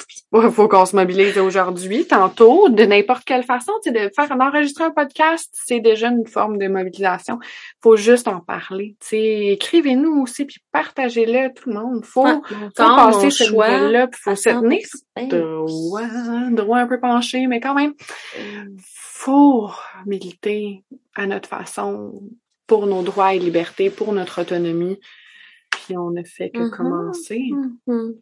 Faut qu'on se mobilise aujourd'hui, tantôt, de n'importe quelle façon. Tu sais, de faire d'enregistrer un podcast, c'est déjà une forme de mobilisation. Faut juste en parler. Tu sais, écrivez-nous aussi, puis partagez-le tout le monde. Faut, faut passer cette choix, nouvelle-là, puis faut à se tenir 100%. droit, droit un peu penché, mais quand même, faut militer à notre façon pour nos droits et libertés, pour notre autonomie. Puis on ne fait que Mhm. commencer. Mhm.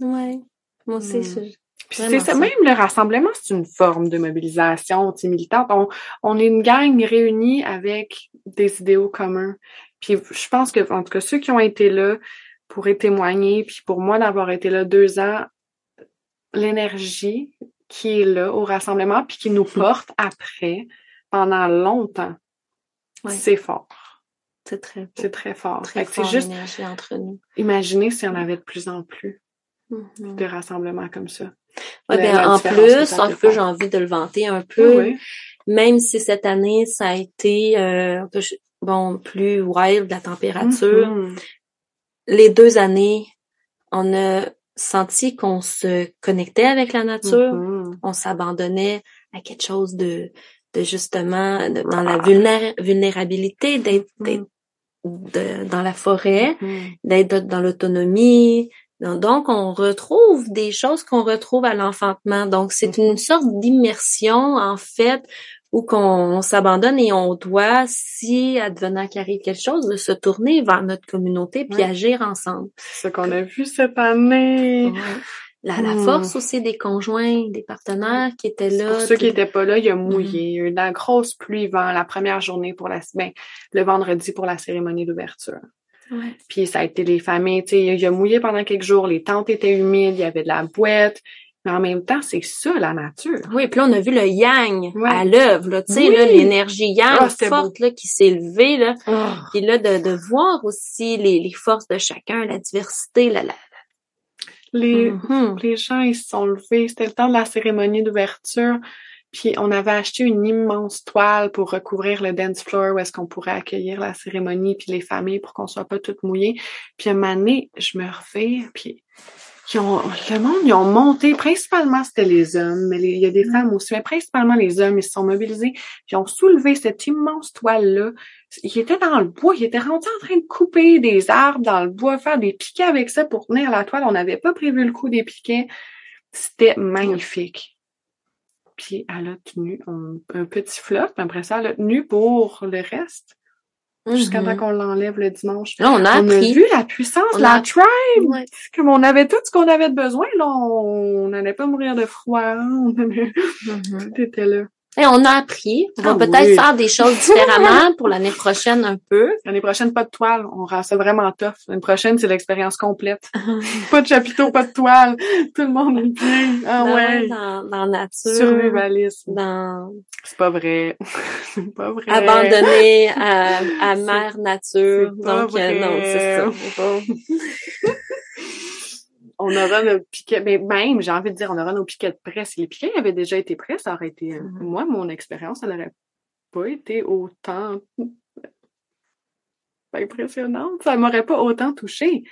Ouais. Moi aussi, Mm. je- Puis c'est ça, même le rassemblement, c'est une forme de mobilisation militante. On, on est une gang réunie avec des idéaux communs. Puis je pense que, en tout cas, ceux qui ont été là pourraient témoigner, puis pour moi d'avoir été là deux ans, l'énergie qui est là au rassemblement, puis qui nous <laughs> porte après pendant longtemps, Ouais. c'est fort. c'est très, C'est très fort. très Fait fort juste entre nous. imaginer s'il y en avait de plus en plus Mhm. de rassemblements comme ça. Ouais, ben, la en plus, en plus, j'ai envie de le vanter un peu. Oui, Même si cette année, ça a été euh, bon plus wild la température. Mhm. les deux années, on a senti qu'on se connectait avec la nature, Mhm. on s'abandonnait à quelque chose de, de justement de- dans la vulnéra- vulnérabilité, d'être d'être de- dans la forêt, Mhm. d'être dans l'autonomie. Donc, on retrouve des choses qu'on retrouve à l'enfantement. Donc, c'est une sorte d'immersion, en fait, où qu'on on s'abandonne et on doit, si advenant qu'il arrive quelque chose, de se tourner vers notre communauté puis Ouais. agir ensemble. C'est ce qu'on a vu cette année. la, la Hmm. force aussi des conjoints, des partenaires qui étaient là. Pour ceux qui puis- étaient pas là, il a mouillé. Mhm. Il y a eu de la grosse pluie vent la première journée pour la, ben, le vendredi pour la cérémonie d'ouverture. Ouais. Puis ça a été les familles, tu sais, il a mouillé pendant quelques jours, les tentes étaient humides, il y avait de la boîte. Mais en même temps, c'est ça, la nature. Oui, puis là, on a vu le yang Ouais. à l'œuvre, là, tu sais, Oui. l'énergie yang Ah, forte, là, qui s'est levée, là. Oh. Puis là, de, de voir aussi les, les forces de chacun, la diversité, la, la... Les, Mhm. les gens, ils se sont levés. C'était le temps de la cérémonie d'ouverture. Puis on avait acheté une immense toile pour recouvrir le dance floor où est-ce qu'on pourrait accueillir la cérémonie puis les familles pour qu'on soit pas toutes mouillées. Puis un moment donné, je me refais, puis ils ont, le monde, ils ont monté, principalement c'était les hommes, mais les- il y a des femmes aussi, mais principalement les hommes, ils se sont mobilisés, puis ils ont soulevé cette immense toile-là. Ils étaient dans le bois, ils étaient rendus en train de couper des arbres dans le bois, faire des piquets avec ça pour tenir la toile. On n'avait pas prévu le coup des piquets. C'était magnifique. Puis elle a tenu un, un petit flop, puis après ça, elle a tenu pour le reste, jusqu'à Mhm. temps qu'on l'enlève le dimanche. Là, on a On a vu la puissance On de la a- tribe! Ouais. Comme on avait tout ce qu'on avait de besoin, là, on n'allait pas mourir de froid, hein, <laughs> on avait- Mhm. tout était là. Et on a appris. On va Ah peut-être oui. faire des choses différemment <laughs> pour l'année prochaine un peu. L'année prochaine, pas de toile. On rend ça vraiment tough. L'année prochaine, c'est l'expérience complète. <laughs> pas de chapiteau, pas de toile. Tout le monde est bien. Ah Dans- ouais. Dans, nature. Survivalisme. Dans C'est pas vrai. <laughs> c'est pas vrai. abandonné à, à mère nature. c'est pas Donc, euh, non, c'est ça. On aura nos piquets, mais même, j'ai envie de dire, on aura nos piquets de presse. Les piquets avaient déjà été prêts, ça aurait été, moi, mon expérience, ça n'aurait pas été autant impressionnante. Ça m'aurait pas autant touché.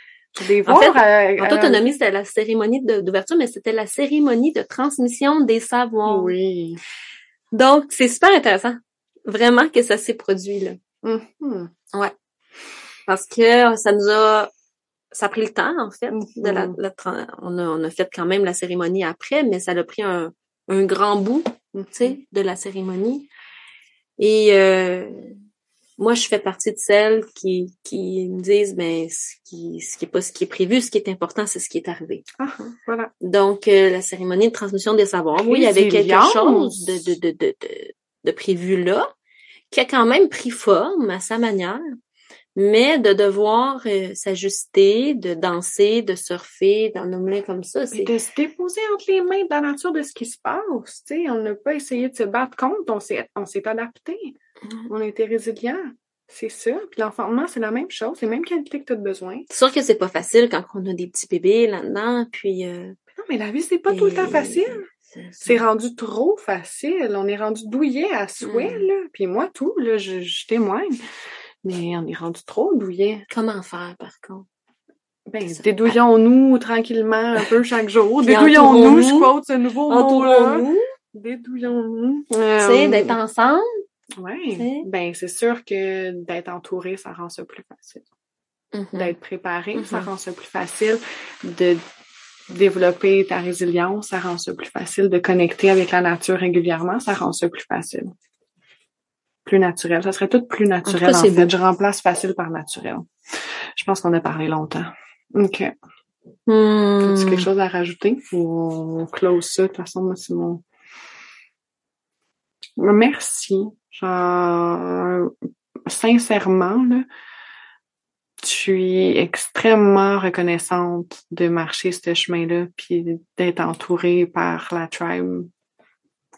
Des En fait, voir, euh, En euh, autonomie, c'était la cérémonie d'ouverture, mais c'était la cérémonie de transmission des savoirs. Oui. Donc, c'est super intéressant. Vraiment que ça s'est produit, là. Mhm. Parce que ça nous a, ça a pris le temps, en fait, de la, Mhm. la tra- on a, on a fait quand même la cérémonie après, mais ça a pris un, un grand bout, tu sais, de la cérémonie. Et, euh, moi, je fais partie de celles qui, qui me disent, ben, ce qui, ce qui est pas ce qui est prévu, ce qui est important, c'est ce qui est arrivé. Ah, voilà. Donc, euh, la cérémonie de transmission des savoirs, oui, il y avait quelque chose de, de, de, de, de prévu là, qui a quand même pris forme à sa manière, mais de devoir euh, s'ajuster, de danser, de surfer, d'en nommer comme ça, c'est... de se déposer entre les mains de la nature de ce qui se passe, tu sais. On n'a pas essayé de se battre contre, on s'est, on s'est adapté. Mm. On a été résilient. C'est ça. Puis l'enfantement, c'est la même chose, les mêmes qualités que tu as besoin. C'est sûr que c'est pas facile quand on a des petits bébés là-dedans, puis... Euh, Non, mais la vie, c'est pas tout le temps facile. c'est- C'est rendu trop facile. On est rendu douillet à souhait, Mm. là. Puis moi, tout, là, je, je témoigne. Mais on est rendu trop douillet. Comment faire, par contre? Ben, dédouillons-nous tranquillement un peu chaque jour. Dédouillons-nous, je quote ce nouveau mot-là. Entourons-nous, Dédouillons-nous. tu sais, d'être ensemble. Oui. Ben, c'est sûr que d'être entouré, ça rend ça plus facile. Mhm. D'être préparé, ça Mhm. rend ça plus facile. De développer ta résilience, ça rend ça plus facile. De connecter avec la nature régulièrement, ça rend ça plus facile. Plus naturel. Ça serait tout plus naturel, en, cas, fait. beau. Je remplace facile par naturel. Je pense qu'on a parlé longtemps. OK. Hmm. As-tu quelque chose à rajouter ou on close ça? De toute façon, moi, c'est mon... Merci. Genre, sincèrement, là, je suis extrêmement reconnaissante de marcher ce chemin-là puis d'être entourée par la tribe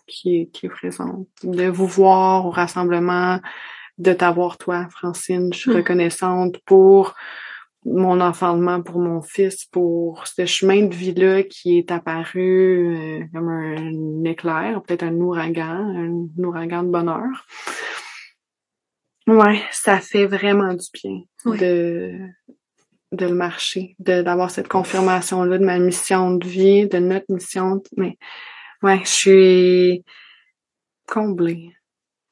qui est, qui est présente. De vous voir au rassemblement, de t'avoir toi, Francine. Je suis Mm. reconnaissante pour mon enfantement pour mon fils, pour ce chemin de vie-là qui est apparu euh, comme un éclair, peut-être un ouragan, un ouragan de bonheur. Ouais, ça fait vraiment du bien de de le marcher, de d'avoir cette confirmation-là de ma mission de vie, de notre mission. Mais ouais, je suis comblée.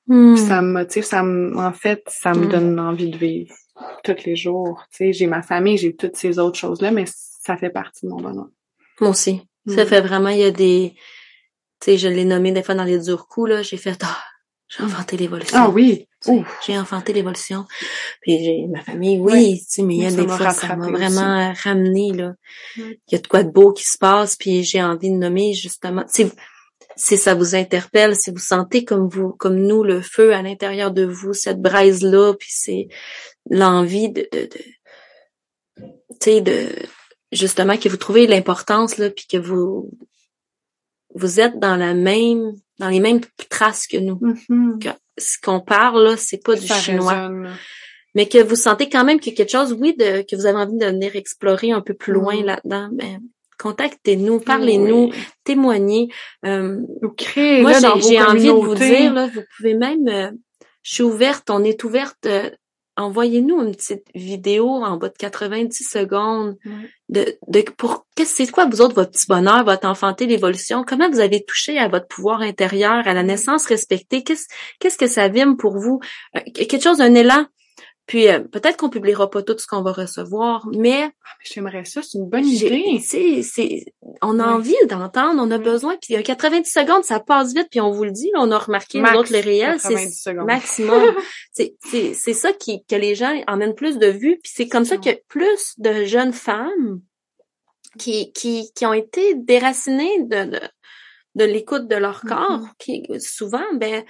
Hmm. Puis ça me motive, ça me, en fait, ça me Mm. donne envie de vivre tous les jours. Tu sais, j'ai ma famille, j'ai toutes ces autres choses-là, mais ça fait partie de mon bonheur. Moi aussi. Ça Mm. fait vraiment, il y a des, tu sais, je l'ai nommé des fois dans les durs coups, là, j'ai fait, ah, j'ai inventé l'évolution. Ah oui! J'ai enfanté l'évolution. Puis j'ai ma famille, oui, Ouais. tu sais, mais il y a des fois, ça m'a aussi. vraiment ramené, là. Il y a de quoi de beau qui se passe, puis j'ai envie de nommer, justement, sais, si ça vous interpelle, si vous sentez comme vous, comme nous, le feu à l'intérieur de vous, cette braise-là, puis c'est l'envie de, de, de tu sais, de, justement, que vous trouvez l'importance, là, puis que vous, vous êtes dans la même, dans les mêmes traces que nous. Mhm. Que ce qu'on parle, là, c'est pas du Ça chinois. résonne. Mais que vous sentez quand même qu'il y a quelque chose, oui, de, que vous avez envie de venir explorer un peu plus loin Mm. là-dedans, ben, contactez-nous, parlez-nous, Oui. témoignez. Euh, créez moi, j'ai envie de vous dire, là, vous pouvez même, euh, je suis ouverte, on est ouverte, euh, envoyez-nous une petite vidéo en bas de 90 secondes de, de pour qu'est-ce c'est quoi vous autres votre petit bonheur, votre enfanté, l'évolution, comment vous avez touché à votre pouvoir intérieur, à la naissance respectée, qu'est-ce qu'est-ce que ça vime pour vous, Euh, quelque chose, un élan. Puis euh, peut-être qu'on publiera pas tout ce qu'on va recevoir, mais J'aimerais ça, c'est une bonne idée. c'est, c'est, on a envie d'entendre, on a besoin. Puis euh, 90 secondes, ça passe vite. Puis on vous le dit, là, on a remarqué Max autres les réels, 90 c'est maximum. <laughs> c'est, c'est, c'est ça qui que les gens emmènent plus de vues. Puis c'est comme ça qu'il y a plus de jeunes femmes qui qui qui ont été déracinées de de, de l'écoute de leur corps. Mhm. Qui souvent, ben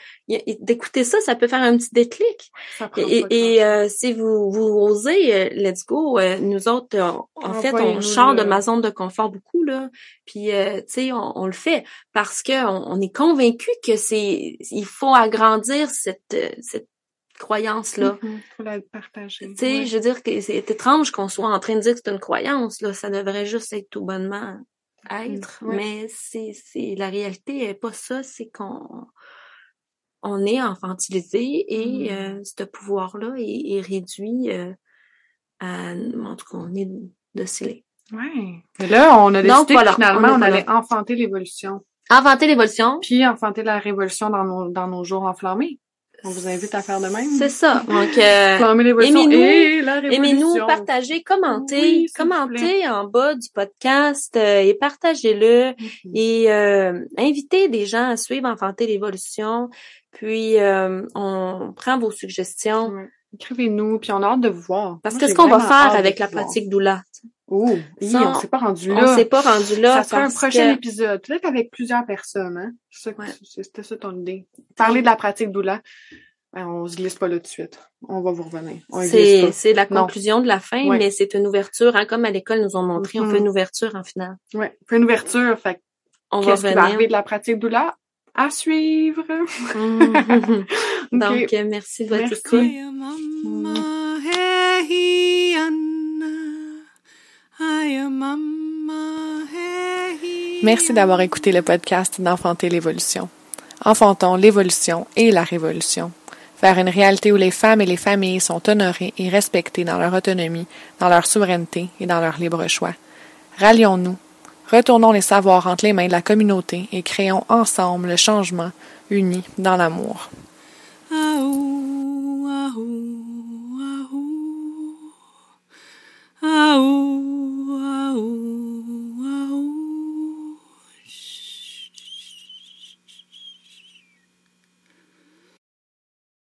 d'écouter ça, ça peut faire un petit déclic. Ça Et, euh, si vous, vous osez, euh, let's go. euh, nous autres, en fait, on sort de ma zone de confort beaucoup là. Puis, euh, tu sais, on, on le fait parce que on, on est convaincu que c'est, il faut agrandir cette cette croyance là. Mhm. Faut la partager. Tu sais, Ouais. je veux dire que c'est étrange qu'on soit en train de dire que c'est une croyance là. Ça devrait juste être tout bonnement être, Mm, ouais. mais c'est c'est la réalité est pas ça. C'est qu'on on est infantilisé et Mm. euh, ce pouvoir-là est, est réduit euh, à, en tout cas, on est scellé. Ouais. Mais là, on a Donc, décidé voilà, que finalement, on on, allait enfanter l'évolution. Inventer l'évolution, Puis enfanter la révolution dans nos, dans nos jours enflammés. On vous invite à faire de même. c'est ça. Donc, euh, aimez-nous, aimez-nous, partagez, commentez, Oui, commentez en bas du podcast euh, et partagez-le. Mhm. et euh, invitez des gens à suivre Enfanter l'évolution. Puis euh, on prend vos suggestions. Écrivez-nous, puis on a hate de vous voir. Parce que ce qu'on va faire hâte avec la voir. pratique doula, Oh, on s'est pas rendu on là. s'est pas rendu là. ça sera un prochain que- épisode, peut-être avec plusieurs personnes. Hein? C'est ça que- Ouais. c'est- C'était ça ton idée. Parler de la pratique doula, ben, on se glisse pas là tout de suite. On va vous revenir. On C'est la Non. conclusion de la fin, Ouais. mais c'est une ouverture, hein, comme à l'école nous ont montré, on Mhm. fait une ouverture en finale. Ouais, fait une ouverture. Fait que On va qu'est-ce qui va arriver revenir. de la pratique doula? À suivre. Mhm. <laughs> Ok. Donc, euh, merci de votre écoute. Merci d'avoir écouté le podcast d'Enfanter l'évolution. Enfantons l'évolution et la révolution. Vers une réalité où les femmes et les familles sont honorées et respectées dans leur autonomie, dans leur souveraineté et dans leur libre choix. Rallions-nous. Retournons les savoirs entre les mains de la communauté et créons ensemble le changement, unis dans l'amour. wow.